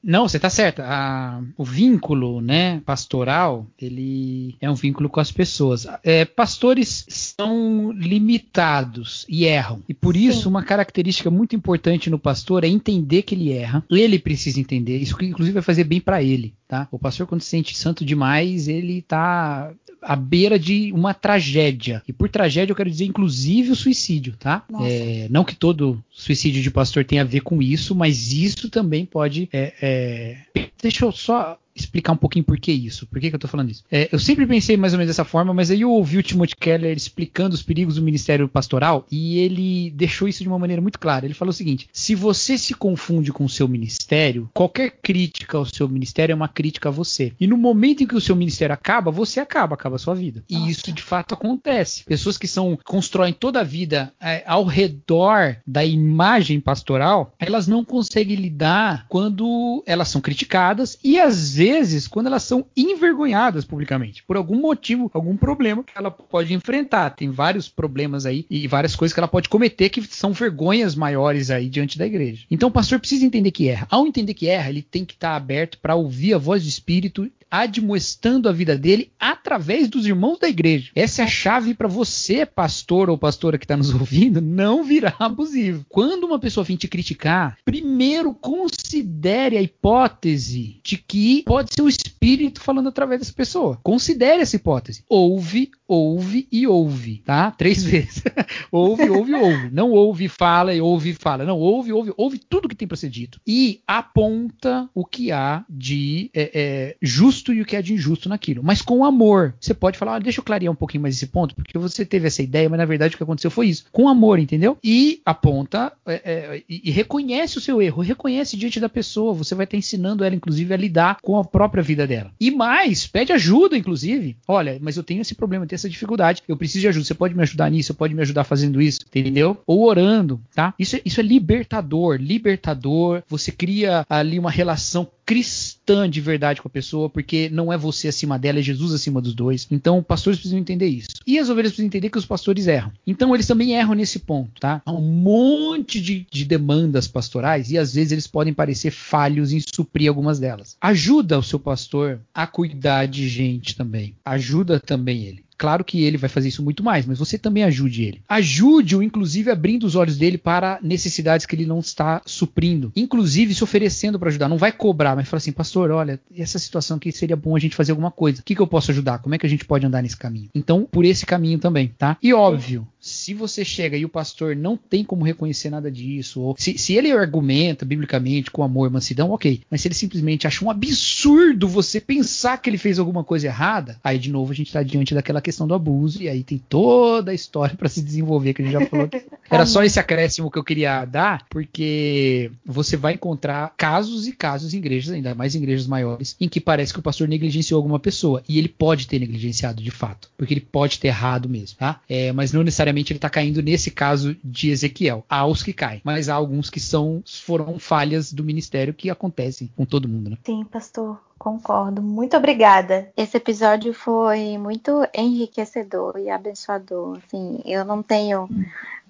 Não, você está certa. A, o vínculo, né, pastoral, ele é um vínculo com as pessoas. É, pastores são limitados e erram. E por isso, Sim. uma característica muito importante no pastor é entender que ele erra. Ele precisa entender. Isso, inclusive, vai fazer bem para ele. Tá? O pastor, quando se sente santo demais, ele está à beira de uma tragédia. E por tragédia eu quero dizer, inclusive, o suicídio, tá? É, não que todo suicídio de pastor tenha a ver com isso, mas isso também pode. É, é... Deixa eu só explicar um pouquinho por que isso. Por que, que eu tô falando isso? É, eu sempre pensei mais ou menos dessa forma, mas aí eu ouvi o Timothy Keller explicando os perigos do ministério pastoral e ele deixou isso de uma maneira muito clara. Ele falou o seguinte: se você se confunde com o seu ministério, qualquer crítica ao seu ministério é uma crítica a você. E no momento em que o seu ministério acaba, você acaba, acaba a sua vida. E Nossa. isso de fato acontece. Pessoas que são constroem toda a vida é, ao redor da imagem pastoral, elas não conseguem lidar quando elas são criticadas e às vezes vezes quando elas são envergonhadas publicamente, por algum motivo, algum problema que ela pode enfrentar. Tem vários problemas aí e várias coisas que ela pode cometer que são vergonhas maiores aí diante da igreja. Então o pastor precisa entender que erra. Ao entender que erra, ele tem que estar aberto para ouvir a voz do Espírito admoestando a vida dele através dos irmãos da igreja. Essa é a chave para você, pastor ou pastora que está nos ouvindo, não virar abusivo. Quando uma pessoa vem te criticar, primeiro considere a hipótese de que pode ser o Espírito falando através dessa pessoa. Considere essa hipótese. Ouve, ouve e ouve, tá? Três vezes. ouve, ouve, ouve. Não ouve, fala e ouve, fala. Não, ouve, ouve, ouve tudo que tem para ser dito. E aponta o que há de é, é, justo justo e o que é de injusto naquilo. Mas com amor. Você pode falar, ah, deixa eu clarear um pouquinho mais esse ponto, porque você teve essa ideia, mas na verdade o que aconteceu foi isso. Com amor, entendeu? E aponta é, é, e, reconhece o seu erro, reconhece diante da pessoa. Você vai estar ensinando ela, inclusive, a lidar com a própria vida dela. E mais, pede ajuda, inclusive. Olha, mas eu tenho esse problema, eu tenho essa dificuldade. Eu preciso de ajuda. Você pode me ajudar nisso? Você pode me ajudar fazendo isso? Entendeu? Ou orando, tá? Isso, isso é libertador. Libertador. Você cria ali uma relação cristã de verdade com a pessoa, porque não é você acima dela, é Jesus acima dos dois. Então, pastores precisam entender isso. E as ovelhas precisam entender que os pastores erram. Então, eles também erram nesse ponto, tá? Há um monte de, de demandas pastorais e às vezes eles podem parecer falhos em suprir algumas delas. Ajuda o seu pastor a cuidar de gente também. Ajuda também ele. Claro que ele vai fazer isso muito mais, mas você também ajude ele. Ajude-o, inclusive, abrindo os olhos dele para necessidades que ele não está suprindo. Inclusive, se oferecendo para ajudar. Não vai cobrar, mas fala assim, pastor, olha, essa situação aqui seria bom a gente fazer alguma coisa. O que, que eu posso ajudar? Como é que a gente pode andar nesse caminho? Então, por esse caminho também, tá? E óbvio, se você chega e o pastor não tem como reconhecer nada disso, ou se, se ele argumenta biblicamente com amor e mansidão, ok. Mas se ele simplesmente acha um absurdo você pensar que ele fez alguma coisa errada, aí de novo a gente está diante daquela questão questão do abuso, e aí tem toda a história para se desenvolver, que a gente já falou. Que era só esse acréscimo que eu queria dar, porque você vai encontrar casos e casos em igrejas, ainda mais em igrejas maiores, em que parece que o pastor negligenciou alguma pessoa. E ele pode ter negligenciado de fato, porque ele pode ter errado mesmo, tá? É, mas não necessariamente ele está caindo nesse caso de Ezequiel. Há os que caem, mas há alguns que são foram falhas do ministério que acontecem com todo mundo, né? Sim, pastor. Concordo. Muito obrigada. Esse episódio foi muito enriquecedor e abençoador. Assim, eu não tenho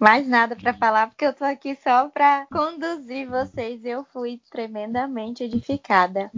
mais nada para falar, porque eu tô aqui só para conduzir vocês. Eu fui tremendamente edificada.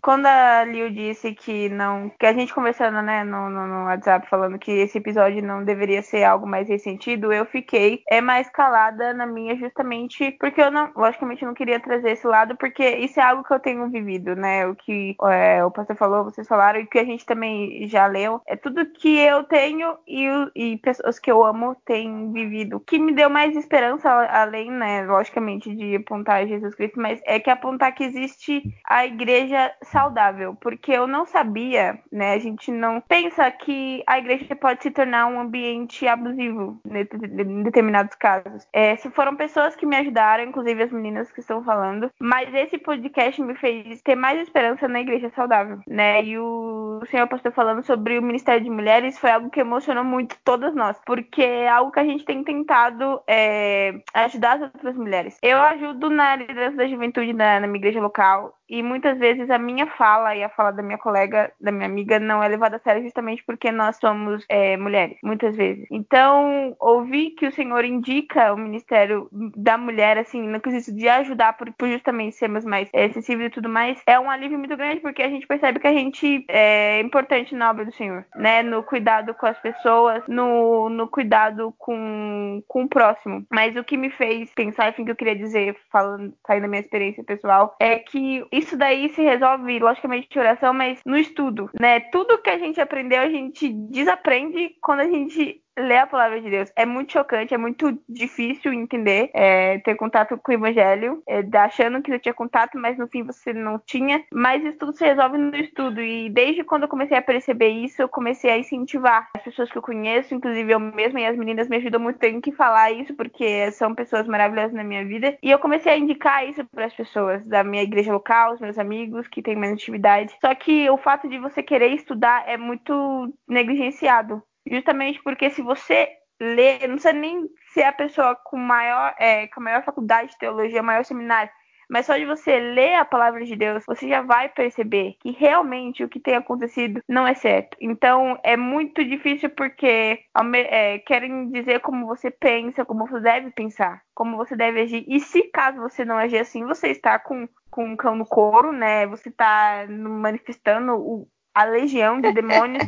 Quando a Liu disse que não. Que a gente conversando, né, no, no, no WhatsApp, falando que esse episódio não deveria ser algo mais ressentido, eu fiquei é mais calada na minha, justamente porque eu não. Logicamente, não queria trazer esse lado, porque isso é algo que eu tenho vivido, né? O que é, o pastor falou, vocês falaram, e que a gente também já leu. É tudo que eu tenho e, e pessoas que eu amo têm vivido. Que me deu mais esperança, além, né, logicamente, de apontar Jesus Cristo, mas é que apontar que existe a igreja saudável. Porque eu não sabia, né? A gente não pensa que a igreja pode se tornar um ambiente abusivo em determinados casos. É, se foram pessoas que me ajudaram, inclusive as meninas que estão falando, mas esse podcast me fez ter mais esperança na igreja saudável, né? E o senhor pastor falando sobre o Ministério de Mulheres foi algo que emocionou muito todas nós, porque é algo que a gente tem tentado é, ajudar as outras mulheres. Eu ajudo na liderança da juventude na, na minha igreja local e muitas vezes a minha fala e a fala da minha colega, da minha amiga, não é levada a sério justamente porque nós somos é, mulheres, muitas vezes. Então, ouvir que o Senhor indica o ministério da mulher, assim, no quesito de ajudar por, por justamente sermos mais é, sensíveis e tudo mais, é um alívio muito grande porque a gente percebe que a gente é importante na obra do Senhor, né? No cuidado com as pessoas, no, no cuidado com, com o próximo. Mas o que me fez pensar, enfim, que eu queria dizer, falando, saindo da minha experiência pessoal, é que isso daí se resolve, logicamente, de oração, mas no estudo, né? Tudo que a gente aprendeu, a gente desaprende quando a gente ler a palavra de Deus. É muito chocante, é muito difícil entender, é, ter contato com o evangelho, é, achando que você tinha contato, mas no fim você não tinha. Mas isso tudo se resolve no estudo. E desde quando eu comecei a perceber isso, eu comecei a incentivar as pessoas que eu conheço, inclusive eu mesma e as meninas me ajudam muito, tenho que falar isso, porque são pessoas maravilhosas na minha vida. E eu comecei a indicar isso para as pessoas da minha igreja local, os meus amigos que têm menos atividade. Só que o fato de você querer estudar é muito negligenciado. Justamente porque se você lê, não sei nem se é a pessoa com maior, é, com a maior faculdade de teologia, maior seminário, mas só de você ler a palavra de Deus, você já vai perceber que realmente o que tem acontecido não é certo. Então é muito difícil porque é, querem dizer como você pensa, como você deve pensar, como você deve agir. E se caso você não agir assim, você está com, com um cão no couro, né? Você está manifestando o, a legião de demônios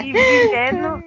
e vivendo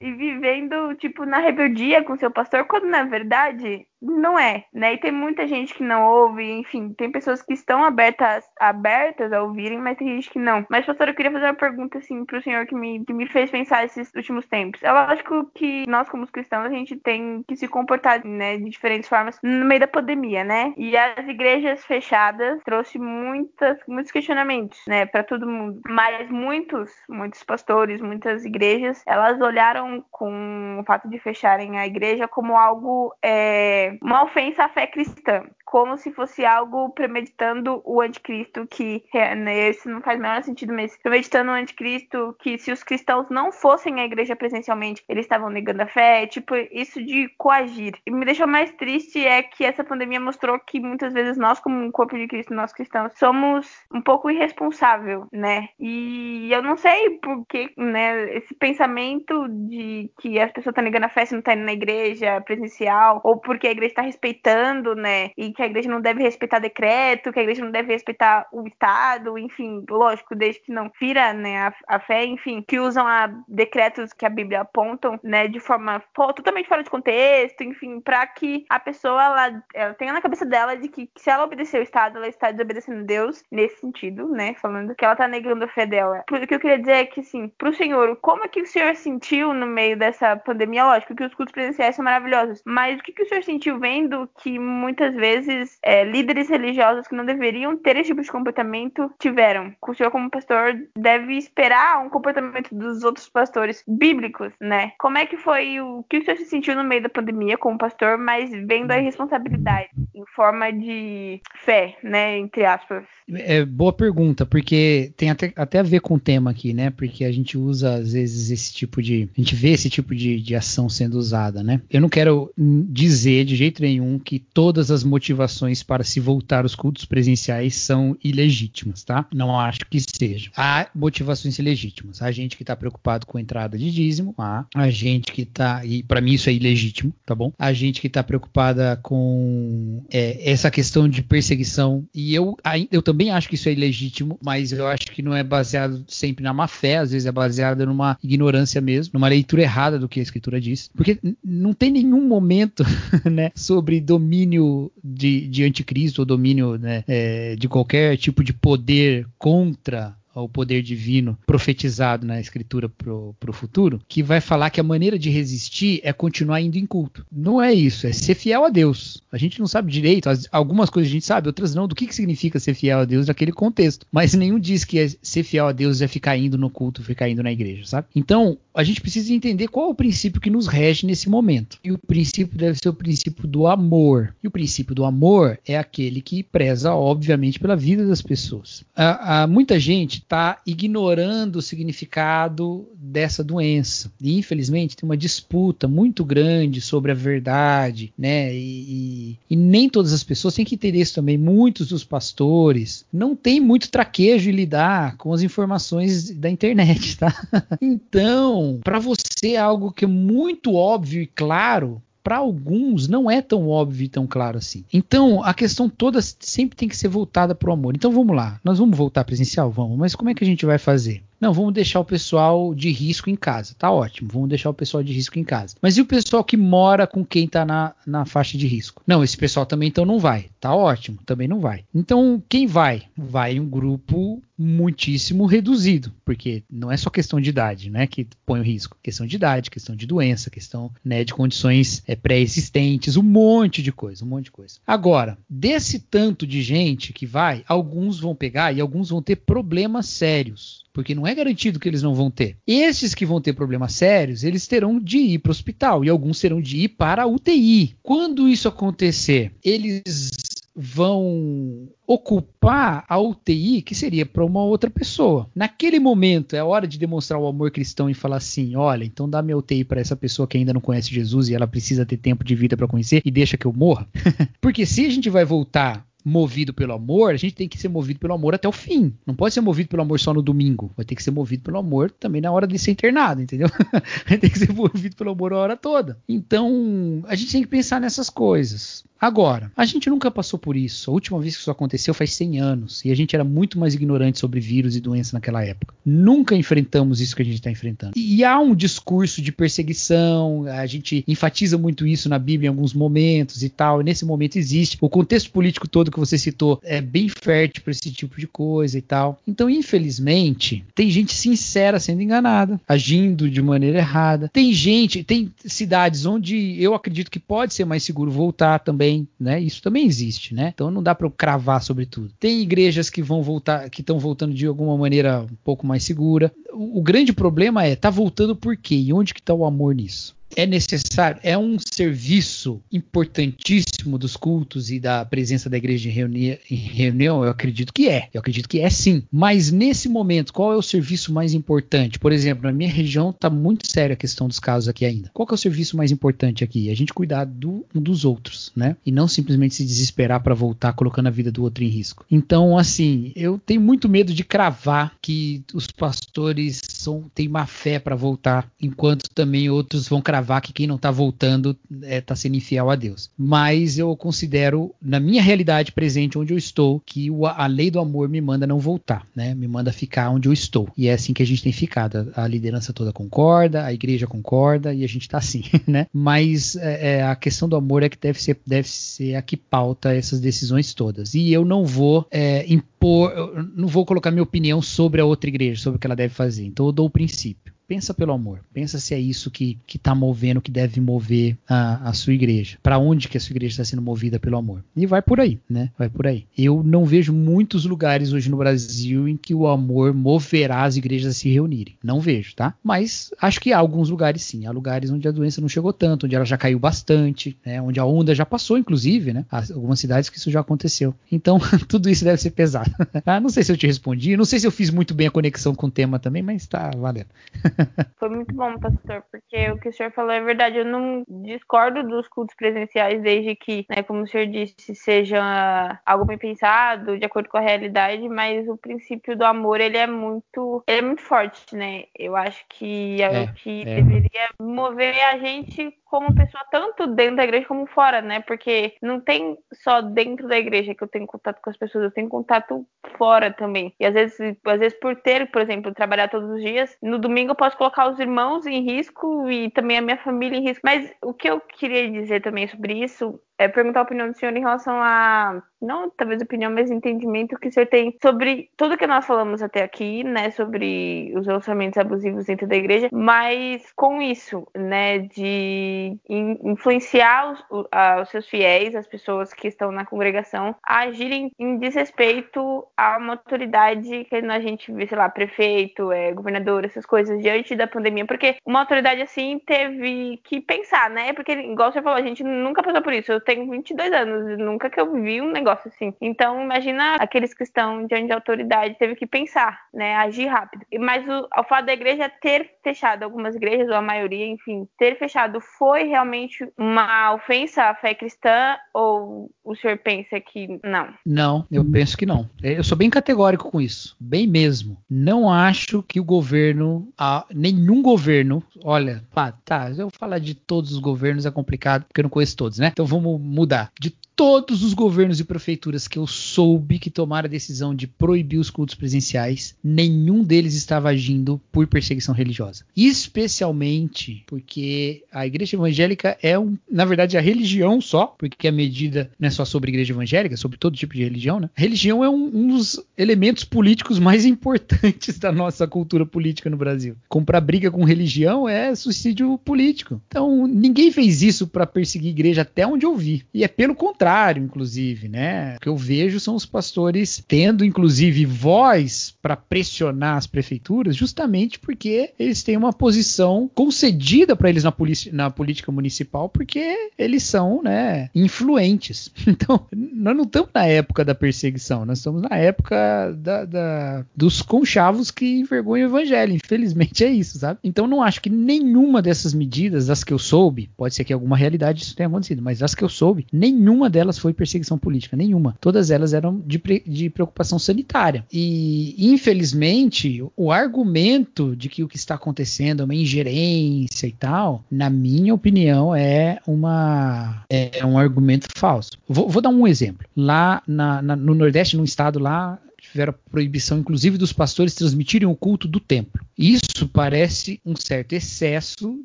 e vivendo tipo na rebeldia com seu pastor, quando na verdade não é, né? E tem muita gente que não ouve, enfim, tem pessoas que estão abertas, abertas a ouvirem, mas tem gente que não. Mas, pastor, eu queria fazer uma pergunta, assim, pro senhor que me, que me fez pensar esses últimos tempos. É lógico que nós, como cristãos, a gente tem que se comportar, né, de diferentes formas no meio da pandemia, né? E as igrejas fechadas trouxe muitas, muitos questionamentos, né, para todo mundo. Mas muitos, muitos pastores, muitas igrejas, elas olharam com o fato de fecharem a igreja como algo é, uma ofensa à fé cristã, como se fosse algo premeditando o anticristo, que né, isso não faz o menor sentido, mas premeditando o anticristo, que se os cristãos não fossem à igreja presencialmente, eles estavam negando a fé, tipo, isso de coagir. E me deixou mais triste é que essa pandemia mostrou que muitas vezes nós, como um corpo de Cristo, nós cristãos, somos um pouco irresponsável, né? E eu não sei porque, né, esse pensamento de que as pessoas estão negando a fé se não estão indo na igreja presencial, ou porque a igreja está respeitando, né? E que a igreja não deve respeitar decreto, que a igreja não deve respeitar o Estado, enfim, lógico, desde que não fira né, a, a fé, enfim, que usam a decretos que a Bíblia apontam, né, de forma totalmente fora de contexto, enfim, para que a pessoa ela, ela, tenha na cabeça dela de que, que se ela obedecer o Estado, ela está desobedecendo Deus, nesse sentido, né, falando que ela está negando a fé dela. O que eu queria dizer é que, assim, pro Senhor, como é que o Senhor sentiu no meio dessa pandemia? Lógico que os cultos presenciais são maravilhosos, mas o que, que o Senhor sentiu vendo que muitas vezes é, líderes religiosos que não deveriam ter esse tipo de comportamento tiveram. O senhor, como pastor, deve esperar um comportamento dos outros pastores bíblicos, né? Como é que foi o que o senhor se sentiu no meio da pandemia como pastor, mas vendo a responsabilidade em forma de fé, né? Entre aspas. É boa pergunta, porque tem até, até a ver com o tema aqui, né? Porque a gente usa, às vezes, esse tipo de. A gente vê esse tipo de, de ação sendo usada, né? Eu não quero dizer de jeito nenhum que todas as motivações motivações para se voltar aos cultos presenciais são ilegítimas, tá? Não acho que seja. Há motivações ilegítimas. Há gente que está preocupado com a entrada de dízimo, há. A gente que está e para mim isso é ilegítimo, tá bom? A gente que está preocupada com é, essa questão de perseguição e eu, eu também acho que isso é ilegítimo, mas eu acho que não é baseado sempre na má fé, às vezes é baseado numa ignorância mesmo, numa leitura errada do que a escritura diz, porque não tem nenhum momento, né, sobre domínio de, de anticristo ou domínio né, é, de qualquer tipo de poder contra ao poder divino profetizado na escritura pro, pro futuro, que vai falar que a maneira de resistir é continuar indo em culto. Não é isso, é ser fiel a Deus. A gente não sabe direito, algumas coisas a gente sabe, outras não, do que, que significa ser fiel a Deus naquele contexto. Mas nenhum diz que é ser fiel a Deus é ficar indo no culto, ficar indo na igreja, sabe? Então, a gente precisa entender qual é o princípio que nos rege nesse momento. E o princípio deve ser o princípio do amor. E o princípio do amor é aquele que preza, obviamente, pela vida das pessoas. Há, há muita gente está ignorando o significado dessa doença. E, infelizmente, tem uma disputa muito grande sobre a verdade, né? E, e, e, nem todas as pessoas têm que entender isso também. Muitos dos pastores não têm muito traquejo em lidar com as informações da internet, tá? Então, para você é algo que é muito óbvio e claro, para alguns não é tão óbvio e tão claro assim. Então, a questão toda sempre tem que ser voltada para o amor. Então, vamos lá. Nós vamos voltar presencial? Vamos. Mas como é que a gente vai fazer? Não, vamos deixar o pessoal de risco em casa. Tá ótimo, vamos deixar o pessoal de risco em casa. Mas e o pessoal que mora com quem tá na, na faixa de risco? Não, esse pessoal também então não vai. Tá ótimo, também não vai. Então, quem vai? Vai um grupo muitíssimo reduzido, porque não é só questão de idade, né, que põe o risco, questão de idade, questão de doença, questão, né, de condições é, pré-existentes, um monte de coisa, um monte de coisa. Agora, desse tanto de gente que vai, alguns vão pegar e alguns vão ter problemas sérios porque não é garantido que eles não vão ter. Esses que vão ter problemas sérios, eles terão de ir para o hospital e alguns terão de ir para a UTI. Quando isso acontecer, eles vão ocupar a UTI que seria para uma outra pessoa. Naquele momento é hora de demonstrar o amor cristão e falar assim: olha, então dá minha UTI para essa pessoa que ainda não conhece Jesus e ela precisa ter tempo de vida para conhecer e deixa que eu morra. Porque se a gente vai voltar movido pelo amor, a gente tem que ser movido pelo amor até o fim. Não pode ser movido pelo amor só no domingo. Vai ter que ser movido pelo amor também na hora de ser internado, entendeu? tem que ser movido pelo amor a hora toda. Então, a gente tem que pensar nessas coisas. Agora, a gente nunca passou por isso. A última vez que isso aconteceu faz 100 anos e a gente era muito mais ignorante sobre vírus e doença naquela época. Nunca enfrentamos isso que a gente está enfrentando. E há um discurso de perseguição, a gente enfatiza muito isso na Bíblia em alguns momentos e tal, e nesse momento existe. O contexto político todo que você citou é bem fértil para esse tipo de coisa e tal. Então, infelizmente, tem gente sincera sendo enganada, agindo de maneira errada. Tem gente, tem cidades onde eu acredito que pode ser mais seguro voltar também né? Isso também existe, né? Então não dá para cravar sobre tudo. Tem igrejas que vão voltar, que estão voltando de alguma maneira um pouco mais segura. O, o grande problema é, tá voltando por quê? E onde que tá o amor nisso? É necessário, é um serviço importantíssimo dos cultos e da presença da igreja em, reuni em reunião? Eu acredito que é. Eu acredito que é sim. Mas nesse momento, qual é o serviço mais importante? Por exemplo, na minha região está muito séria a questão dos casos aqui ainda. Qual é o serviço mais importante aqui? A gente cuidar do, um dos outros, né? E não simplesmente se desesperar para voltar colocando a vida do outro em risco. Então, assim, eu tenho muito medo de cravar que os pastores são, têm má fé para voltar, enquanto também outros vão cravar cravar que quem não está voltando está é, tá sendo infiel a Deus. Mas eu considero, na minha realidade presente, onde eu estou, que a lei do amor me manda não voltar, né? Me manda ficar onde eu estou. E é assim que a gente tem ficado. A, a liderança toda concorda, a igreja concorda e a gente está assim, né? Mas é, é, a questão do amor é que deve ser, deve ser a que pauta essas decisões todas. E eu não vou é, impor, não vou colocar minha opinião sobre a outra igreja, sobre o que ela deve fazer. Então eu dou o princípio pensa pelo amor. Pensa se é isso que está movendo, que deve mover a, a sua igreja. Para onde que a sua igreja está sendo movida pelo amor? E vai por aí, né? Vai por aí. Eu não vejo muitos lugares hoje no Brasil em que o amor moverá as igrejas a se reunirem. Não vejo, tá? Mas acho que há alguns lugares sim. Há lugares onde a doença não chegou tanto, onde ela já caiu bastante, né? Onde a onda já passou, inclusive, né? Há algumas cidades que isso já aconteceu. Então, tudo isso deve ser pesado. ah, não sei se eu te respondi, não sei se eu fiz muito bem a conexão com o tema também, mas tá valendo. Foi muito bom, pastor, porque o que o senhor falou é verdade. Eu não discordo dos cultos presenciais, desde que, né, como o senhor disse, seja algo bem pensado, de acordo com a realidade, mas o princípio do amor, ele é muito, ele é muito forte, né? Eu acho que é, é o que é. deveria mover a gente como pessoa, tanto dentro da igreja como fora, né? Porque não tem só dentro da igreja que eu tenho contato com as pessoas, eu tenho contato fora também. E às vezes, às vezes por ter, por exemplo, trabalhar todos os dias, no domingo eu posso colocar os irmãos em risco e também a minha família em risco. Mas o que eu queria dizer também sobre isso é perguntar a opinião do senhor em relação a, não talvez opinião, mas entendimento que o senhor tem sobre tudo que nós falamos até aqui, né, sobre os relacionamentos abusivos dentro da igreja, mas com isso, né, de influenciar os, os seus fiéis, as pessoas que estão na congregação, a agirem em desrespeito a uma autoridade que a gente vê, sei lá, prefeito, é, governador, essas coisas, diante da pandemia, porque uma autoridade assim teve que pensar, né, porque, igual você falou, a gente nunca passou por isso, eu tenho 22 anos nunca que eu vi um negócio assim. Então, imagina aqueles que estão diante da autoridade, teve que pensar, né, agir rápido. Mas o, o fato da igreja ter fechado, algumas igrejas, ou a maioria, enfim, ter fechado, foi realmente uma ofensa à fé cristã ou o senhor pensa que não? Não, eu penso que não. Eu sou bem categórico com isso, bem mesmo. Não acho que o governo, nenhum governo, olha, pá, tá, eu falar de todos os governos é complicado, porque eu não conheço todos, né? Então vamos mudar. De todos os governos e prefeituras que eu soube que tomaram a decisão de proibir os cultos presenciais, nenhum deles estava agindo por perseguição religiosa. Especialmente porque a igreja evangélica é, um, na verdade, a religião só, porque a medida não é só sobre igreja evangélica, é sobre todo tipo de religião, né? A religião é um, um dos elementos políticos mais importantes da nossa cultura política no Brasil. Comprar briga com religião é suicídio político. Então, ninguém fez isso para perseguir igreja até onde eu vi. E é pelo contrário contrário, inclusive, né? O que eu vejo são os pastores tendo, inclusive, voz para pressionar as prefeituras, justamente porque eles têm uma posição concedida para eles na, na, política municipal, porque eles são, né, influentes. Então, nós não estamos na época da perseguição, nós estamos na época da, da, dos conchavos que envergonham o evangelho. Infelizmente é isso, sabe? Então, não acho que nenhuma dessas medidas, das que eu soube, pode ser que alguma realidade isso tenha acontecido, mas das que eu soube, nenhuma delas foi perseguição política, nenhuma. Todas elas eram de, de preocupação sanitária. E, infelizmente, o argumento de que o que está acontecendo é uma ingerência e tal, na minha opinião, é uma é um argumento falso. Vou, vou dar um exemplo. Lá na, na, no Nordeste, num estado lá, tiveram a proibição, inclusive, dos pastores transmitirem o culto do templo. Isso parece um certo excesso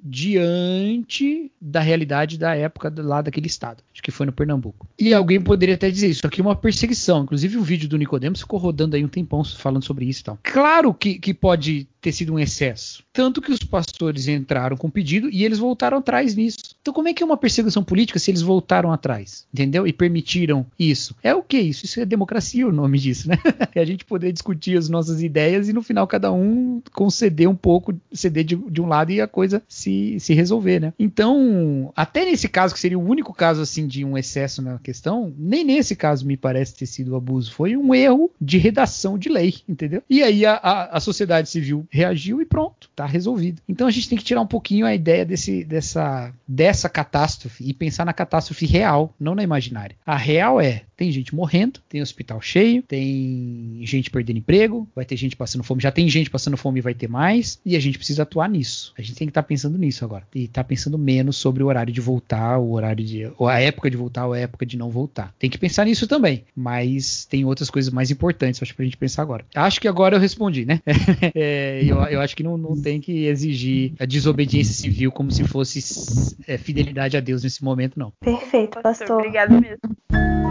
diante da realidade da época lá daquele estado. Acho que foi no Pernambuco. E alguém poderia até dizer isso aqui é uma perseguição. Inclusive o vídeo do Nicodemos ficou rodando aí um tempão falando sobre isso e tal. Claro que, que pode ter sido um excesso. Tanto que os pastores entraram com pedido e eles voltaram atrás nisso. Então, como é que é uma perseguição política se eles voltaram atrás? Entendeu? E permitiram isso. É o que isso? Isso é democracia, o nome disso, né? É a gente poder discutir as nossas ideias e no final cada um conceder um pouco, ceder de, de um lado e a coisa se, se resolver, né? Então, até nesse caso, que seria o único caso assim de um excesso na questão, nem nesse caso me parece ter sido abuso. Foi um erro de redação de lei, entendeu? E aí a, a, a sociedade civil reagiu e pronto, tá resolvido. Então a gente tem que tirar um pouquinho a ideia desse, dessa, dessa catástrofe e pensar na catástrofe real, não na imaginária. A real é: tem gente morrendo, tem hospital cheio, tem gente perdendo emprego, vai ter gente passando fome, já tem gente passando fome e vai ter mais, e a gente precisa atuar nisso. A gente tem que estar tá pensando nisso agora. E estar tá pensando menos sobre o horário de voltar, o horário de. ou a época de voltar ou a época de não voltar. Tem que pensar nisso também. Mas tem outras coisas mais importantes, acho, pra gente pensar agora. Acho que agora eu respondi, né? é, eu, eu acho que não, não tem que exigir a desobediência civil como se fosse é, fidelidade a Deus nesse momento, não. Perfeito, pastor. pastor. Obrigado mesmo.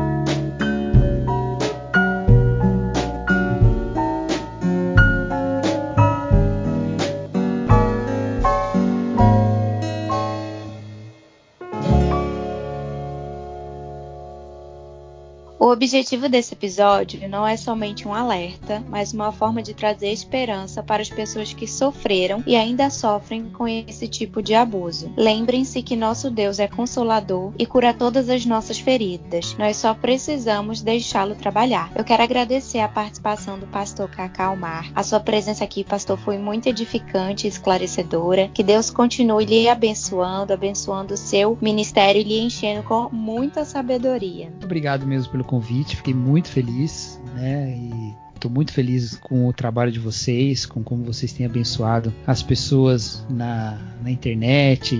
O objetivo desse episódio não é somente um alerta, mas uma forma de trazer esperança para as pessoas que sofreram e ainda sofrem com esse tipo de abuso. Lembrem-se que nosso Deus é consolador e cura todas as nossas feridas. Nós só precisamos deixá-lo trabalhar. Eu quero agradecer a participação do pastor Cacau. A sua presença aqui, pastor, foi muito edificante e esclarecedora. Que Deus continue lhe abençoando, abençoando o seu ministério e lhe enchendo com muita sabedoria. Obrigado mesmo pelo convite, fiquei muito feliz, né? E Estou muito feliz com o trabalho de vocês, com como vocês têm abençoado as pessoas na, na internet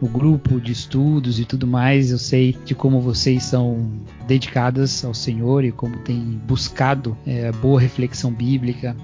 no grupo de estudos e tudo mais. Eu sei de como vocês são dedicadas ao Senhor e como têm buscado é, boa reflexão bíblica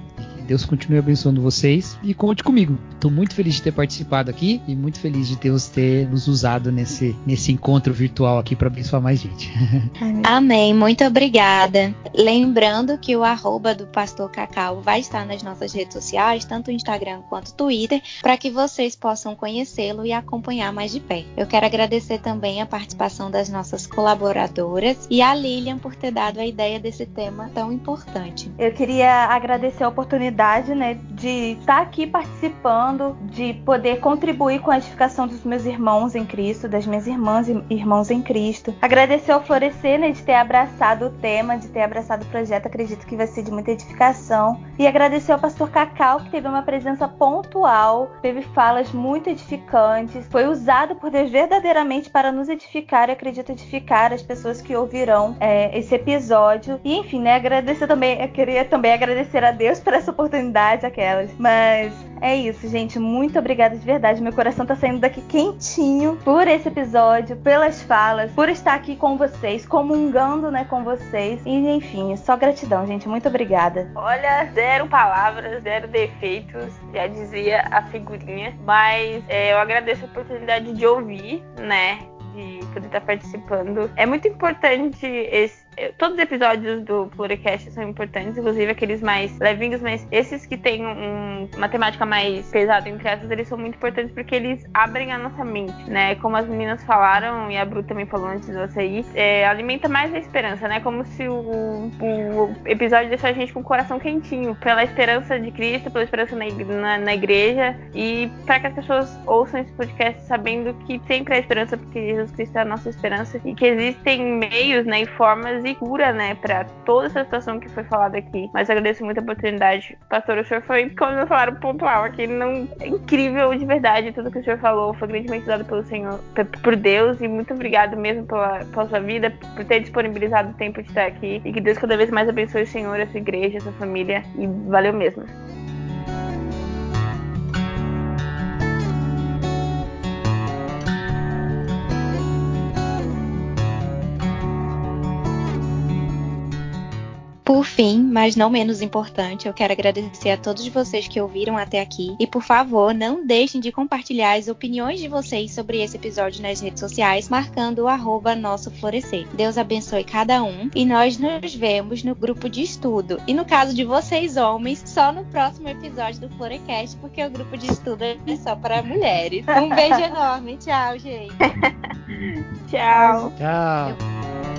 Deus continue abençoando vocês e conte comigo. Estou muito feliz de ter participado aqui e muito feliz de Deus ter nos usado nesse, nesse encontro virtual aqui para abençoar mais gente. Amém. Muito obrigada. Lembrando que o arroba do Pastor Cacau vai estar nas nossas redes sociais, tanto o Instagram quanto o Twitter, para que vocês possam conhecê-lo e acompanhar mais de perto. Eu quero agradecer também a participação das nossas colaboradoras e a Lilian por ter dado a ideia desse tema tão importante. Eu queria agradecer a oportunidade oportunidade, né, de estar aqui participando, de poder contribuir com a edificação dos meus irmãos em Cristo, das minhas irmãs e irmãos em Cristo. Agradecer ao Florescer, né, de ter abraçado o tema, de ter abraçado o projeto, acredito que vai ser de muita edificação. E agradecer ao pastor Cacau, que teve uma presença pontual, teve falas muito edificantes, foi usado por Deus verdadeiramente para nos edificar e acredito edificar as pessoas que ouvirão é, esse episódio. E enfim, né, agradecer também, eu queria também agradecer a Deus por essa oportunidade oportunidade aquelas. Mas é isso, gente. Muito obrigada de verdade. Meu coração tá saindo daqui quentinho por esse episódio, pelas falas, por estar aqui com vocês, comungando, né, com vocês. E enfim, só gratidão, gente. Muito obrigada. Olha, zero palavras, zero defeitos, já dizia a figurinha. Mas é, eu agradeço a oportunidade de ouvir, né? De poder estar participando. É muito importante esse Todos os episódios do Pluricast são importantes, inclusive aqueles mais levinhos, mas esses que têm um, uma temática mais pesada, entre aspas, eles são muito importantes porque eles abrem a nossa mente, né? Como as meninas falaram, e a Bru também falou antes de você ir, é, alimenta mais a esperança, né? Como se o, o, episódio deixasse a gente com o coração quentinho, pela esperança de Cristo, pela esperança na, na, na igreja, e para que as pessoas ouçam esse podcast sabendo que sempre há esperança, porque Jesus Cristo é a nossa esperança, e que existem meios né, e formas cura, né, para toda essa situação que foi falada aqui. Mas agradeço muito a oportunidade. Pastor, o senhor foi, como eu falaram, pontual aqui. Não, é incrível de verdade tudo que o senhor falou. Foi grandemente dado pelo Senhor, por Deus. E muito obrigado mesmo pela, pela sua vida, por ter disponibilizado o tempo de estar aqui. E que Deus cada vez mais abençoe o Senhor, a sua igreja, a sua família. E valeu mesmo. Por fim, mas não menos importante, eu quero agradecer a todos vocês que ouviram até aqui e por favor, não deixem de compartilhar as opiniões de vocês sobre esse episódio nas redes sociais, marcando o arroba nosso florescer. Deus abençoe cada um e nós nos vemos no grupo de estudo. E no caso de vocês, homens, só no próximo episódio do Florecast, porque o grupo de estudo é só para mulheres. Um beijo enorme. Tchau, gente. Tchau. Tchau.